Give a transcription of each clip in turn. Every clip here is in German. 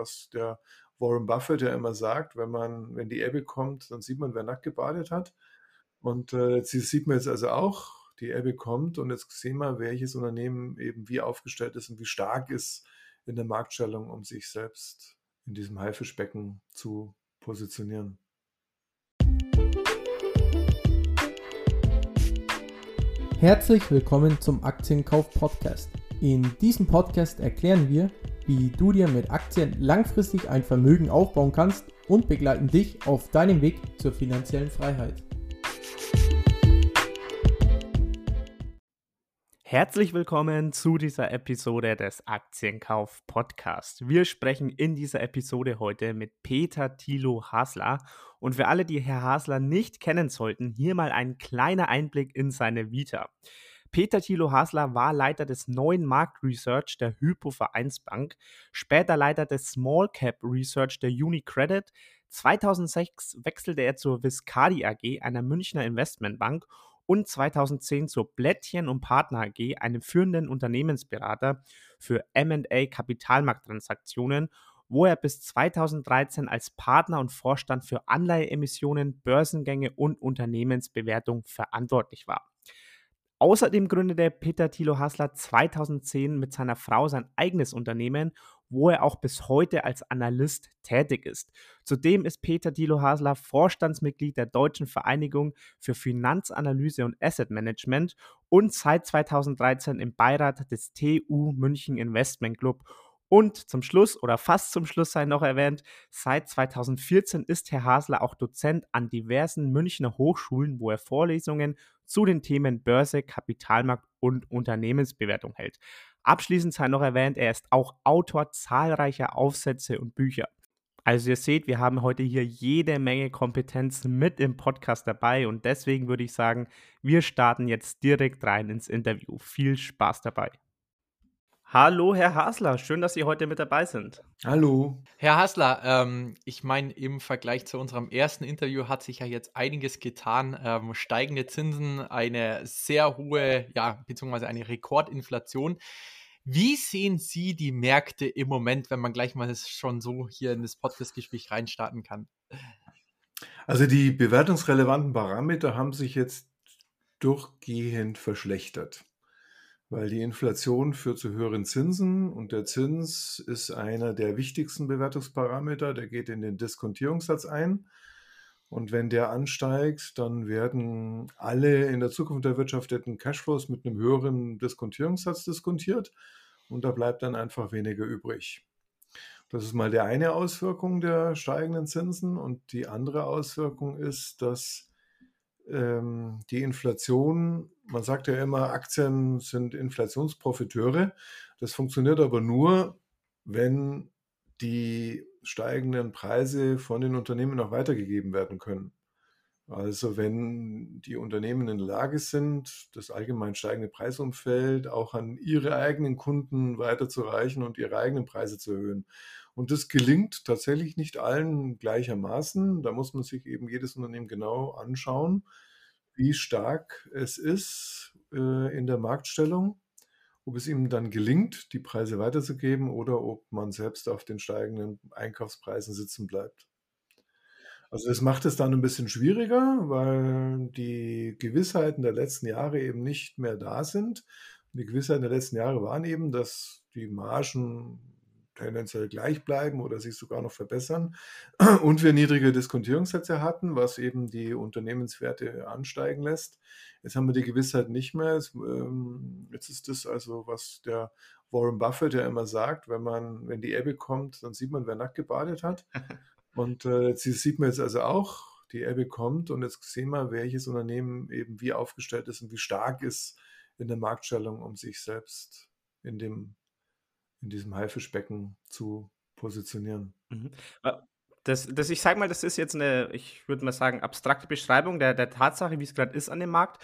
was der Warren Buffett ja immer sagt, wenn man, wenn die Ebbe kommt, dann sieht man, wer nackt gebadet hat. Und äh, jetzt sieht man jetzt also auch, die Ebbe kommt und jetzt sehen wir, welches Unternehmen eben wie aufgestellt ist und wie stark ist in der Marktstellung, um sich selbst in diesem Haifischbecken zu positionieren. Herzlich willkommen zum Aktienkauf Podcast. In diesem Podcast erklären wir, wie du dir mit Aktien langfristig ein Vermögen aufbauen kannst und begleiten dich auf deinem Weg zur finanziellen Freiheit. Herzlich willkommen zu dieser Episode des Aktienkauf Podcast. Wir sprechen in dieser Episode heute mit Peter Thilo Hasler. Und für alle, die Herr Hasler nicht kennen sollten, hier mal ein kleiner Einblick in seine Vita. Peter Thilo Hasler war Leiter des neuen Markt Research der Hypo Vereinsbank, später Leiter des Small Cap Research der UniCredit. 2006 wechselte er zur Viscardi AG, einer Münchner Investmentbank und 2010 zur Blättchen und Partner AG, einem führenden Unternehmensberater für M&A Kapitalmarkttransaktionen, wo er bis 2013 als Partner und Vorstand für Anleiheemissionen, Börsengänge und Unternehmensbewertung verantwortlich war. Außerdem gründete Peter Thilo Hassler 2010 mit seiner Frau sein eigenes Unternehmen, wo er auch bis heute als Analyst tätig ist. Zudem ist Peter Thilo Hasler Vorstandsmitglied der Deutschen Vereinigung für Finanzanalyse und Asset Management und seit 2013 im Beirat des TU München Investment Club und zum Schluss oder fast zum Schluss sei noch erwähnt, seit 2014 ist Herr Hasler auch Dozent an diversen Münchner Hochschulen, wo er Vorlesungen zu den Themen Börse, Kapitalmarkt und Unternehmensbewertung hält. Abschließend sei noch erwähnt, er ist auch Autor zahlreicher Aufsätze und Bücher. Also ihr seht, wir haben heute hier jede Menge Kompetenz mit im Podcast dabei und deswegen würde ich sagen, wir starten jetzt direkt rein ins Interview. Viel Spaß dabei. Hallo, Herr Hasler, schön, dass Sie heute mit dabei sind. Hallo. Herr Hasler, ähm, ich meine, im Vergleich zu unserem ersten Interview hat sich ja jetzt einiges getan. Ähm, steigende Zinsen, eine sehr hohe, ja, beziehungsweise eine Rekordinflation. Wie sehen Sie die Märkte im Moment, wenn man gleich mal schon so hier in das Podcast-Gespräch reinstarten kann? Also die bewertungsrelevanten Parameter haben sich jetzt durchgehend verschlechtert weil die Inflation führt zu höheren Zinsen und der Zins ist einer der wichtigsten Bewertungsparameter, der geht in den Diskontierungssatz ein. Und wenn der ansteigt, dann werden alle in der Zukunft erwirtschafteten Cashflows mit einem höheren Diskontierungssatz diskontiert und da bleibt dann einfach weniger übrig. Das ist mal die eine Auswirkung der steigenden Zinsen und die andere Auswirkung ist, dass ähm, die Inflation, man sagt ja immer, Aktien sind Inflationsprofiteure. Das funktioniert aber nur, wenn die steigenden Preise von den Unternehmen auch weitergegeben werden können. Also wenn die Unternehmen in der Lage sind, das allgemein steigende Preisumfeld auch an ihre eigenen Kunden weiterzureichen und ihre eigenen Preise zu erhöhen. Und das gelingt tatsächlich nicht allen gleichermaßen. Da muss man sich eben jedes Unternehmen genau anschauen, wie stark es ist äh, in der Marktstellung, ob es ihm dann gelingt, die Preise weiterzugeben oder ob man selbst auf den steigenden Einkaufspreisen sitzen bleibt. Also das macht es dann ein bisschen schwieriger, weil die Gewissheiten der letzten Jahre eben nicht mehr da sind. die Gewissheiten der letzten Jahre waren eben, dass die Margen tendenziell gleich bleiben oder sich sogar noch verbessern. Und wir niedrige Diskontierungssätze hatten, was eben die Unternehmenswerte ansteigen lässt. Jetzt haben wir die Gewissheit nicht mehr. Ähm, jetzt ist das also, was der Warren Buffett ja immer sagt, wenn man, wenn die Ebbe kommt, dann sieht man, wer nackt gebadet hat. Und äh, jetzt sieht man jetzt also auch, die Ebbe kommt und jetzt sehen wir, welches Unternehmen eben wie aufgestellt ist und wie stark ist in der Marktstellung, um sich selbst in dem in diesem Haifischbecken zu positionieren. Mhm. Das, das, ich sage mal, das ist jetzt eine, ich würde mal sagen, abstrakte Beschreibung der, der Tatsache, wie es gerade ist an dem Markt.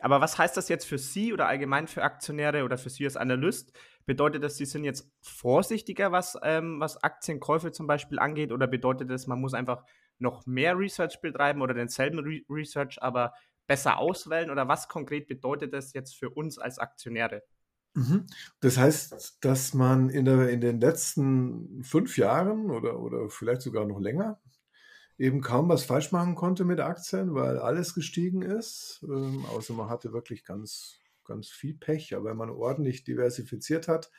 Aber was heißt das jetzt für Sie oder allgemein für Aktionäre oder für Sie als Analyst? Bedeutet das, Sie sind jetzt vorsichtiger, was, ähm, was Aktienkäufe zum Beispiel angeht? Oder bedeutet das, man muss einfach noch mehr Research betreiben oder denselben Re Research, aber besser auswählen? Oder was konkret bedeutet das jetzt für uns als Aktionäre? Mhm. Das heißt, dass man in, der, in den letzten fünf Jahren oder, oder vielleicht sogar noch länger eben kaum was falsch machen konnte mit Aktien, weil alles gestiegen ist. Ähm, außer man hatte wirklich ganz, ganz viel Pech. Aber wenn man ordentlich diversifiziert hat,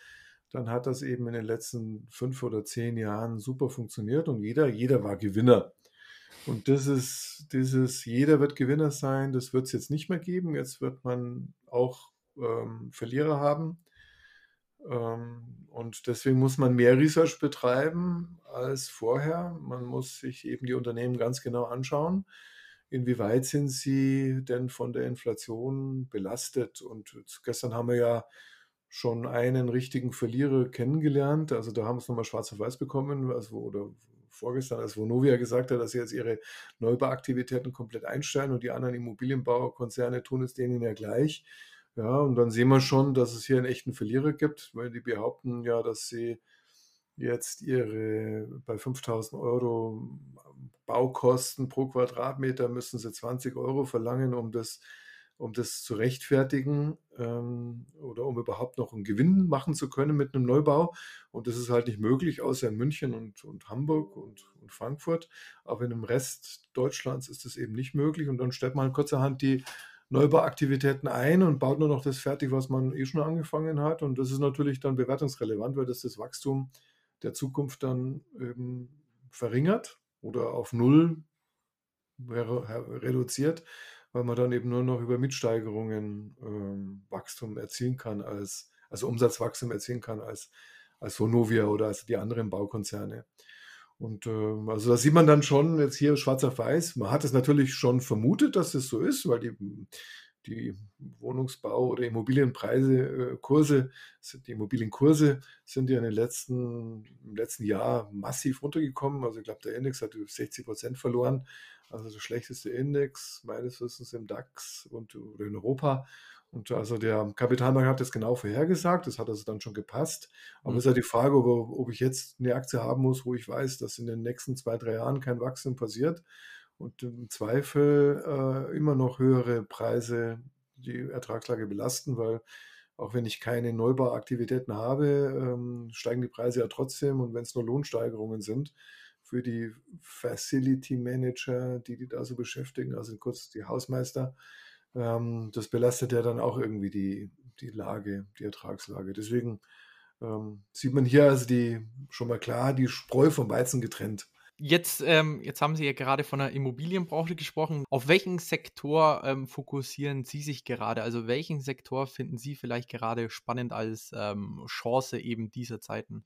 dann hat das eben in den letzten fünf oder zehn Jahren super funktioniert und jeder, jeder war Gewinner. Und das ist dieses, jeder wird Gewinner sein, das wird es jetzt nicht mehr geben. Jetzt wird man auch ähm, Verlierer haben. Ähm, und deswegen muss man mehr Research betreiben als vorher. Man muss sich eben die Unternehmen ganz genau anschauen. Inwieweit sind sie denn von der Inflation belastet? Und gestern haben wir ja schon einen richtigen Verlierer kennengelernt. Also da haben wir es nochmal schwarz auf weiß bekommen, also, oder vorgestern, als Vonovia gesagt hat, dass sie jetzt ihre Neubauaktivitäten komplett einstellen und die anderen Immobilienbaukonzerne tun es denen ja gleich. Ja, und dann sehen wir schon, dass es hier einen echten Verlierer gibt, weil die behaupten ja, dass sie jetzt ihre bei 5000 Euro Baukosten pro Quadratmeter müssen sie 20 Euro verlangen, um das, um das zu rechtfertigen ähm, oder um überhaupt noch einen Gewinn machen zu können mit einem Neubau. Und das ist halt nicht möglich, außer in München und, und Hamburg und, und Frankfurt. Aber in dem Rest Deutschlands ist das eben nicht möglich. Und dann stellt man halt kurzerhand die Neubauaktivitäten ein und baut nur noch das fertig, was man eh schon angefangen hat. Und das ist natürlich dann bewertungsrelevant, weil das das Wachstum der Zukunft dann eben verringert oder auf Null reduziert, weil man dann eben nur noch über Mitsteigerungen ähm, Wachstum erzielen kann, als, also Umsatzwachstum erzielen kann als, als Vonovia oder als die anderen Baukonzerne. Und äh, also da sieht man dann schon jetzt hier schwarz auf weiß. Man hat es natürlich schon vermutet, dass es so ist, weil die, die Wohnungsbau- oder Immobilienpreise, äh, Kurse, die Immobilienkurse sind ja in den letzten, im letzten Jahr massiv runtergekommen. Also ich glaube, der Index hat 60 Prozent verloren. Also der schlechteste Index meines Wissens im DAX und oder in Europa. Und also der Kapitalmarkt hat das genau vorhergesagt, das hat also dann schon gepasst. Aber es mhm. ist ja die Frage, ob, ob, ich jetzt eine Aktie haben muss, wo ich weiß, dass in den nächsten zwei, drei Jahren kein Wachstum passiert und im Zweifel äh, immer noch höhere Preise die Ertragslage belasten, weil auch wenn ich keine Neubauaktivitäten habe, ähm, steigen die Preise ja trotzdem und wenn es nur Lohnsteigerungen sind für die Facility Manager, die die da so beschäftigen, also kurz die Hausmeister, ähm, das belastet ja dann auch irgendwie die, die Lage, die Ertragslage. Deswegen ähm, sieht man hier also die schon mal klar die Spreu vom Weizen getrennt. Jetzt, ähm, jetzt haben Sie ja gerade von der Immobilienbranche gesprochen. Auf welchen Sektor ähm, fokussieren Sie sich gerade? Also welchen Sektor finden Sie vielleicht gerade spannend als ähm, Chance eben dieser Zeiten?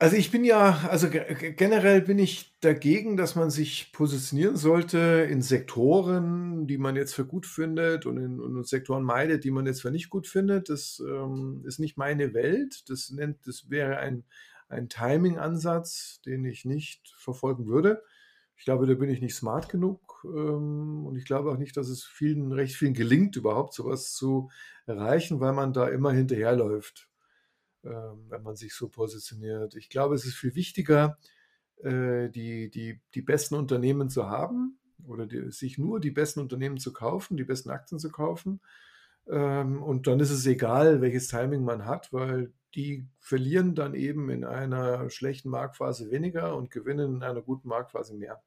Also ich bin ja, also generell bin ich dagegen, dass man sich positionieren sollte in Sektoren, die man jetzt für gut findet und in, in Sektoren meidet, die man jetzt für nicht gut findet. Das ähm, ist nicht meine Welt. Das nennt, das wäre ein, ein Timing-Ansatz, den ich nicht verfolgen würde. Ich glaube, da bin ich nicht smart genug ähm, und ich glaube auch nicht, dass es vielen, recht vielen gelingt, überhaupt sowas zu erreichen, weil man da immer hinterherläuft. Ähm, wenn man sich so positioniert. Ich glaube, es ist viel wichtiger, äh, die, die, die besten Unternehmen zu haben oder die, sich nur die besten Unternehmen zu kaufen, die besten Aktien zu kaufen. Ähm, und dann ist es egal, welches Timing man hat, weil die verlieren dann eben in einer schlechten Marktphase weniger und gewinnen in einer guten Marktphase mehr.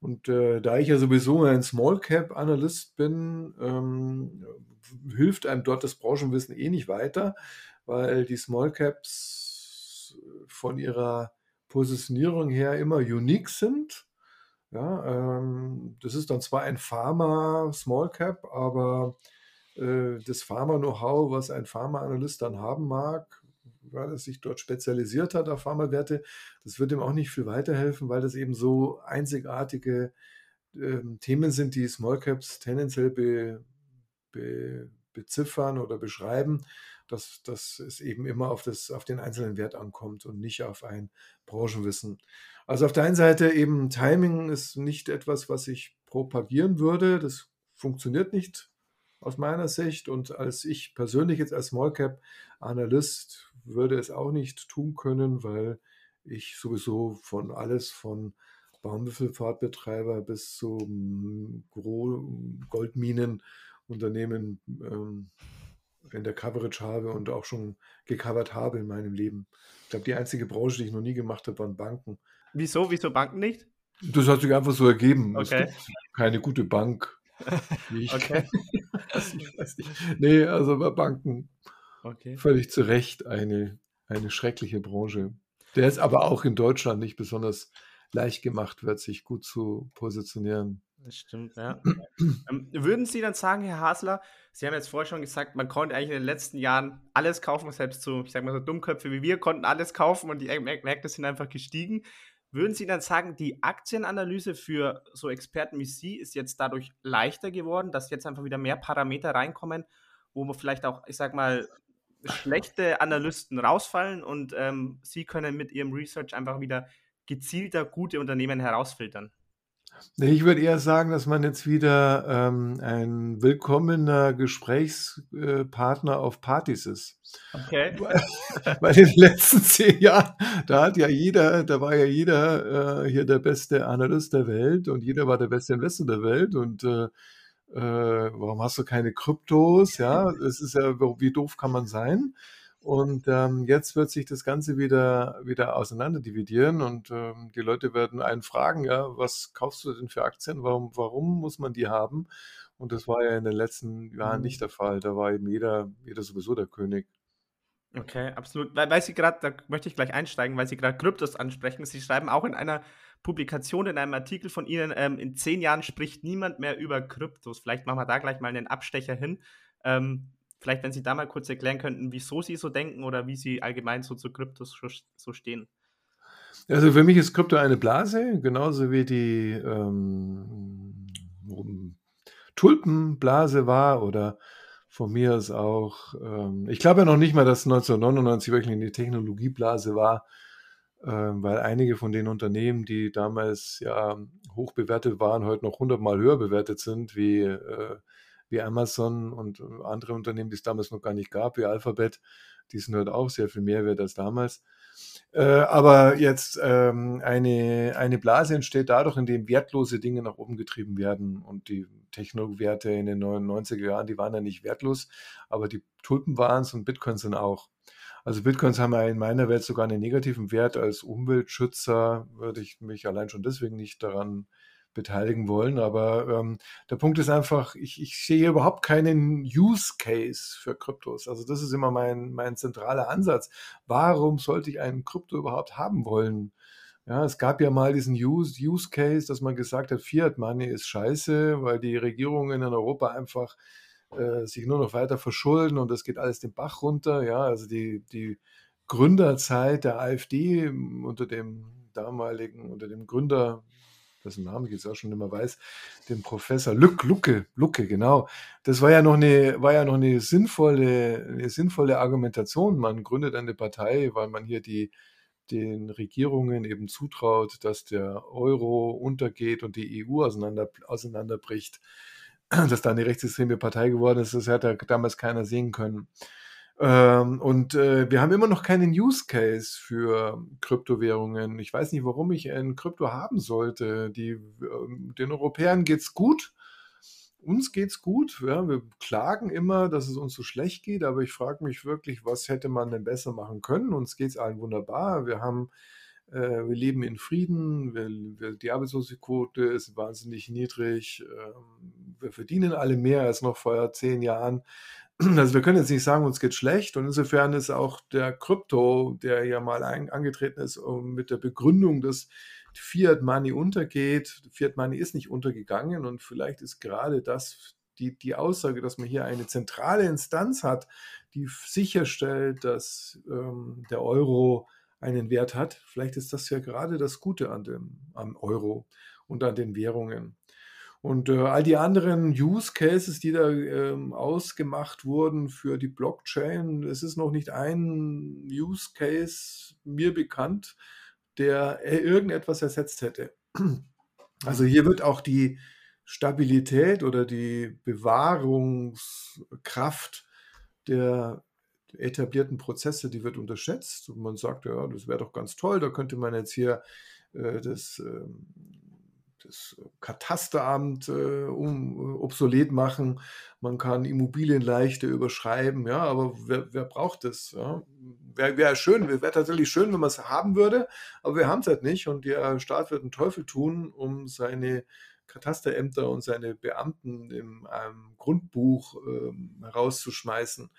Und äh, da ich ja sowieso ein Small Cap Analyst bin, ähm, hilft einem dort das Branchenwissen eh nicht weiter, weil die Small Caps von ihrer Positionierung her immer unique sind. Ja, ähm, das ist dann zwar ein Pharma Small Cap, aber äh, das Pharma-Know-how, was ein Pharma-Analyst dann haben mag, weil er sich dort spezialisiert hat auf Pharmawerte, das wird ihm auch nicht viel weiterhelfen, weil das eben so einzigartige äh, Themen sind, die Small Caps tendenziell be, be, beziffern oder beschreiben dass, dass es eben immer auf, das, auf den einzelnen Wert ankommt und nicht auf ein Branchenwissen. Also auf der einen Seite eben Timing ist nicht etwas, was ich propagieren würde. Das funktioniert nicht aus meiner Sicht. Und als ich persönlich jetzt als Small Cap Analyst würde es auch nicht tun können, weil ich sowieso von alles von Baumwipfelfahrtbetreiber bis zu Goldminen Unternehmen ähm, in der Coverage habe und auch schon gecovert habe in meinem Leben. Ich glaube, die einzige Branche, die ich noch nie gemacht habe, waren Banken. Wieso? Wieso Banken nicht? Das hat sich einfach so ergeben. Okay. Es gibt keine gute Bank. Ich Okay. Also, ich weiß nicht. Nee, also bei Banken Okay. völlig zu Recht eine, eine schreckliche Branche. Der es aber auch in Deutschland nicht besonders leicht gemacht wird, sich gut zu positionieren. Das stimmt, ja. ähm, würden Sie dann sagen, Herr Hasler, Sie haben jetzt vorher schon gesagt, man konnte eigentlich in den letzten Jahren alles kaufen, selbst so, ich sag mal so Dummköpfe wie wir konnten alles kaufen und die Märkte sind einfach gestiegen. Würden Sie dann sagen, die Aktienanalyse für so Experten wie Sie ist jetzt dadurch leichter geworden, dass jetzt einfach wieder mehr Parameter reinkommen, wo man vielleicht auch, ich sag mal, schlechte Analysten rausfallen und ähm, Sie können mit Ihrem Research einfach wieder gezielter gute Unternehmen herausfiltern? Ich würde eher sagen, dass man jetzt wieder ähm, ein willkommener Gesprächspartner auf Partys ist. Okay. Weil in den letzten zehn Jahren, da hat ja jeder, da war ja jeder äh, hier der beste Analyst der Welt und jeder war der beste Investor der Welt und äh, äh, warum hast du keine Kryptos? Ja, es ist ja, wie doof kann man sein? Und ähm, jetzt wird sich das Ganze wieder, wieder auseinanderdividieren und ähm, die Leute werden einen fragen, ja, was kaufst du denn für Aktien? Warum, warum muss man die haben? Und das war ja in den letzten Jahren Mhm. nicht der Fall. Da war eben jeder, jeder sowieso der König. Okay, absolut. Weil, weil Sie gerade, da möchte ich gleich einsteigen, weil Sie gerade Kryptos ansprechen. Sie schreiben auch in einer Publikation, in einem Artikel von Ihnen, ähm, in zehn Jahren spricht niemand mehr über Kryptos. Vielleicht machen wir da gleich mal einen Abstecher hin. Ähm, vielleicht, wenn Sie da mal kurz erklären könnten, wieso Sie so denken oder wie Sie allgemein so zu Kryptos so, stehen. Also für mich ist Krypto eine Blase, genauso wie die ähm, Tulpenblase war oder von mir ist auch, ähm, ich glaube ja noch nicht mal, dass 1999 wirklich eine Technologieblase war, ähm, weil einige von den Unternehmen, die damals ja hoch bewertet waren, heute noch hundertmal höher bewertet sind, wie, äh, wie Amazon und andere Unternehmen, die es damals noch gar nicht gab, wie Alphabet, die sind heute auch sehr viel mehr wert als damals. Äh, aber jetzt ähm, eine, eine Blase entsteht dadurch, indem wertlose Dinge nach oben getrieben werden. Und die Technowerte in den 90er Jahren, die waren ja nicht wertlos, aber die Tulpen waren es und Bitcoins sind auch. Also Bitcoins haben ja in meiner Welt sogar einen negativen Wert. Als Umweltschützer würde ich mich allein schon deswegen nicht daran beteiligen wollen. Aber ähm, der Punkt ist einfach, ich, ich sehe überhaupt keinen Use Case für Kryptos. Also das ist immer mein, mein zentraler Ansatz. Warum sollte ich einen Krypto überhaupt haben wollen? Ja, es gab ja mal diesen Use, Use Case, dass man gesagt hat, Fiat Money ist scheiße, weil die Regierungen in Europa einfach äh, sich nur noch weiter verschulden und das geht alles den Bach runter. Ja, also die, die Gründerzeit der AfD unter dem damaligen, unter dem Gründer, dessen Namen ich jetzt auch schon immer weiß, dem Professor Lück, Lucke, Lucke, genau. Das war ja noch eine, war ja noch eine sinnvolle, eine sinnvolle Argumentation. Man gründet eine Partei, weil man hier die, den Regierungen eben zutraut, dass der Euro untergeht und die EU auseinander, auseinanderbricht. Dass da eine rechtsextreme Partei geworden ist, das hat ja damals keiner sehen können. Ähm, und äh, wir haben immer noch keinen Use Case für Kryptowährungen. Ich weiß nicht, warum ich ein Krypto haben sollte. Die, äh, den Europäern geht's gut. Uns geht's gut. Ja, wir klagen immer, dass es uns so schlecht geht, aber ich frage mich wirklich, was hätte man denn besser machen können? Uns geht's allen wunderbar. Wir haben äh, wir leben in Frieden, wir, wir, die Arbeitslosenquote ist wahnsinnig niedrig, ähm, wir verdienen alle mehr als noch vor zehn Jahren. Also wir können jetzt nicht sagen, uns geht schlecht und insofern ist auch der Krypto, der ja mal ein, angetreten ist um, mit der Begründung, dass Fiat Money untergeht. Fiat Money ist nicht untergegangen und vielleicht ist gerade das die, die Aussage, dass man hier eine zentrale Instanz hat, die sicherstellt, dass ähm, der Euro einen Wert hat. Vielleicht ist das ja gerade das Gute an dem, am Euro und an den Währungen. Und äh, all die anderen Use Cases, die da ähm, ausgemacht wurden für die Blockchain, es ist noch nicht ein Use Case mir bekannt, der irgendetwas ersetzt hätte. Also hier wird auch die Stabilität oder die Bewahrungskraft der etablierten Prozesse, die wird unterschätzt. Und man sagt, ja, das wäre doch ganz toll, da könnte man jetzt hier äh, das, äh, das Katasteramt äh, um, obsolet machen, man kann Immobilien leichter überschreiben, ja, aber wer, wer braucht das? Ja? Wäre wär schön, wäre tatsächlich schön, wenn man es haben würde, aber wir haben es halt nicht und der Staat wird einen Teufel tun, um seine Katasterämter und seine Beamten im ähm, Grundbuch ähm, herauszuschmeißen.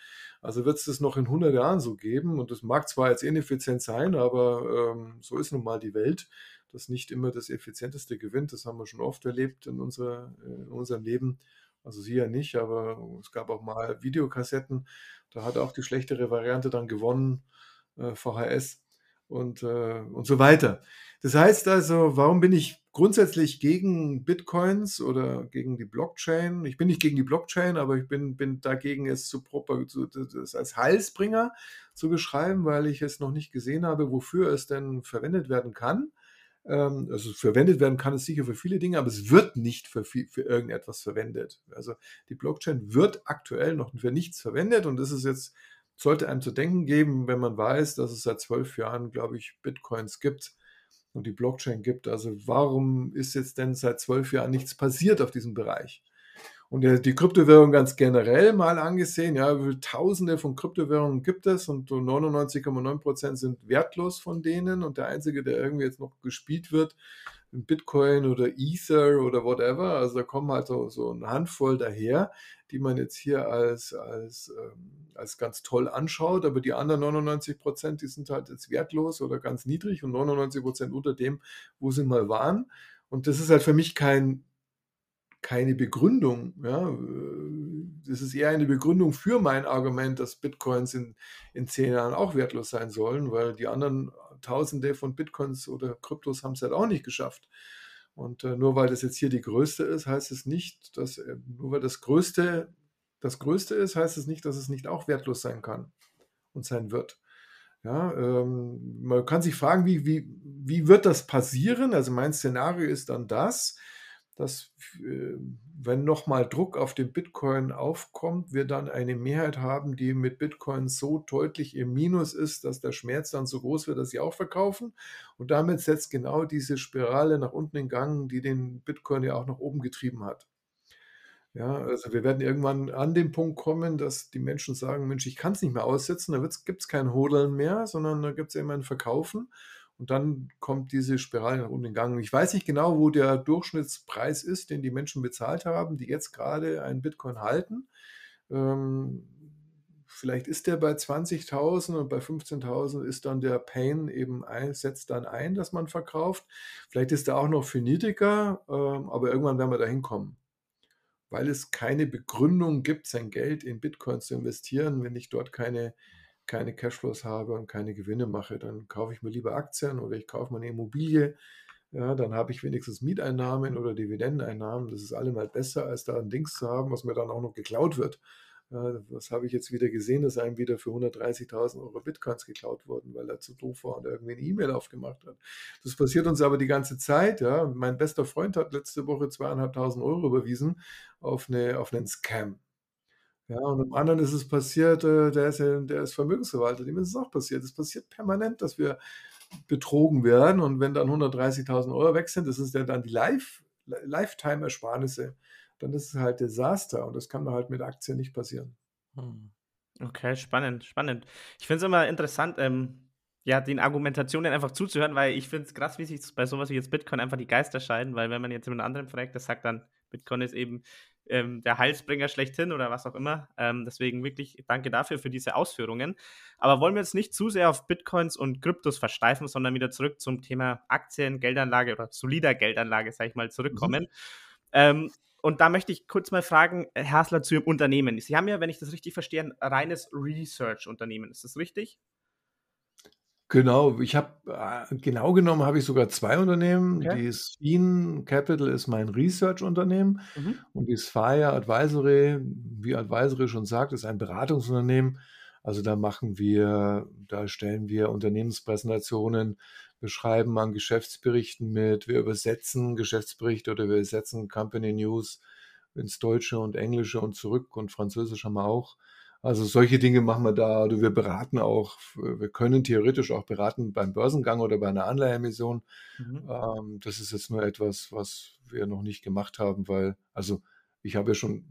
Also wird es das noch in 100 Jahren so geben und das mag zwar jetzt ineffizient sein, aber ähm, so ist nun mal die Welt dass nicht immer das Effizienteste gewinnt. Das haben wir schon oft erlebt in, unserer, in unserem Leben. Also sie ja nicht, aber es gab auch mal Videokassetten. Da hat auch die schlechtere Variante dann gewonnen, äh, VHS und, äh, und so weiter. Das heißt also, warum bin ich grundsätzlich gegen Bitcoins oder gegen die Blockchain? Ich bin nicht gegen die Blockchain, aber ich bin, bin dagegen, es zu, zu, das als Heilsbringer zu beschreiben, weil ich es noch nicht gesehen habe, wofür es denn verwendet werden kann. Ähm, also verwendet werden kann es sicher für viele Dinge, aber es wird nicht für, viel, für irgendetwas verwendet. Also die Blockchain wird aktuell noch für nichts verwendet und das ist jetzt, sollte einem zu denken geben, wenn man weiß, dass es seit zwölf Jahren, glaube ich, Bitcoins gibt und die Blockchain gibt. Also warum ist jetzt denn seit zwölf Jahren nichts passiert auf diesem Bereich? Und die Kryptowährung ganz generell mal angesehen, ja, tausende von Kryptowährungen gibt es? Und 99,9 Prozent sind wertlos von denen. Und der einzige, der irgendwie jetzt noch gespielt wird, Bitcoin oder Ether oder whatever, also da kommen halt so, so eine Handvoll daher, die man jetzt hier als, als, ähm, als ganz toll anschaut, aber die anderen 99 Prozent, die sind halt jetzt wertlos oder ganz niedrig. Und 99 Prozent unter dem, wo sie mal waren. Und das ist halt für mich kein keine Begründung. Ja. Das ist eher eine Begründung für mein Argument, dass Bitcoins in, in zehn Jahren auch wertlos sein sollen, weil die anderen Tausende von Bitcoins oder Kryptos haben es halt auch nicht geschafft. Und äh, nur weil das jetzt hier die größte ist, heißt es nicht, dass äh, nur weil das größte das größte ist, heißt es nicht, dass es nicht auch wertlos sein kann und sein wird. Ja, ähm, man kann sich fragen, wie, wie, wie wird das passieren? Also mein Szenario ist dann das, dass äh, wenn nochmal Druck auf den Bitcoin aufkommt, wir dann eine Mehrheit haben, die mit Bitcoin so deutlich im Minus ist, dass der Schmerz dann so groß wird, dass sie auch verkaufen. Und damit setzt genau diese Spirale nach unten in Gang, die den Bitcoin ja auch nach oben getrieben hat. Ja, also wir werden irgendwann an den Punkt kommen, dass die Menschen sagen, Mensch, ich kann es nicht mehr aussetzen, da gibt es kein Hodeln mehr, sondern da gibt es immer ein Verkaufen. Und dann kommt diese Spirale nach unten in Gang. Ich weiß nicht genau, wo der Durchschnittspreis ist, den die Menschen bezahlt haben, die jetzt gerade einen Bitcoin halten. Ähm, vielleicht ist der bei 20.000 und bei 15.000 ist dann der Pain eben ein, setzt dann ein, dass man verkauft. Vielleicht ist er auch noch viel niedriger, ähm, aber irgendwann werden wir da hinkommen. Weil es keine Begründung gibt, sein Geld in Bitcoin zu investieren, wenn ich dort keine keine Cashflows habe und keine Gewinne mache, dann kaufe ich mir lieber Aktien oder ich kaufe mir eine Immobilie. Ja, dann habe ich wenigstens Mieteinnahmen oder Dividendeneinnahmen. Das ist allemal besser, als da ein Dings zu haben, was mir dann auch noch geklaut wird. Ja, was habe ich jetzt wieder gesehen, dass einem wieder für 130.000 Euro Bitcoins geklaut wurden, weil er zu doof war und irgendwie eine E-Mail aufgemacht hat. Das passiert uns aber die ganze Zeit. Ja. Mein bester Freund hat letzte Woche zweieinhalbtausend Euro überwiesen auf, eine, auf einen Scam. Ja, und im anderen ist es passiert, äh, der ist ja der ist Vermögensverwalter, dem ist es auch passiert. Es passiert permanent, dass wir betrogen werden und wenn dann 130.000 Euro weg sind, das ist ja dann die Life, Lifetime-Ersparnisse, dann ist es halt Desaster und das kann man halt mit Aktien nicht passieren. Hm. Okay, spannend, spannend. Ich finde es immer interessant, ähm, ja, den Argumentationen einfach zuzuhören, weil ich finde es krass, wie sich bei sowas wie jetzt Bitcoin einfach die Geister scheiden, weil wenn man jetzt einem anderen fragt, der sagt dann, Bitcoin ist eben ähm, der Heilsbringer schlechthin oder was auch immer. Ähm, deswegen wirklich danke dafür für diese Ausführungen. Aber wollen wir jetzt nicht zu sehr auf Bitcoins und Kryptos versteifen, sondern wieder zurück zum Thema Aktien, Geldanlage oder solider Geldanlage, sage ich mal, zurückkommen. Mhm. Ähm, und da möchte ich kurz mal fragen, Herr Hasler, zu Ihrem Unternehmen. Sie haben ja, wenn ich das richtig verstehe, ein reines Research-Unternehmen. Ist das richtig? Genau, ich habe äh, genau genommen habe ich sogar zwei Unternehmen. Okay. Die Sphin Capital ist mein Research-Unternehmen Mhm. und die Sphere Advisory, wie Advisory schon sagt, ist ein Beratungsunternehmen. Also da machen wir, da stellen wir Unternehmenspräsentationen, wir schreiben an Geschäftsberichten mit, wir übersetzen Geschäftsberichte oder wir übersetzen Company News ins Deutsche und Englische und zurück und Französisch haben wir auch. Also solche Dinge machen wir da. Oder wir beraten auch, wir können theoretisch auch beraten beim Börsengang oder bei einer Anleiheemission. Mhm. Ähm, das ist jetzt nur etwas, was wir noch nicht gemacht haben, weil, also ich habe ja schon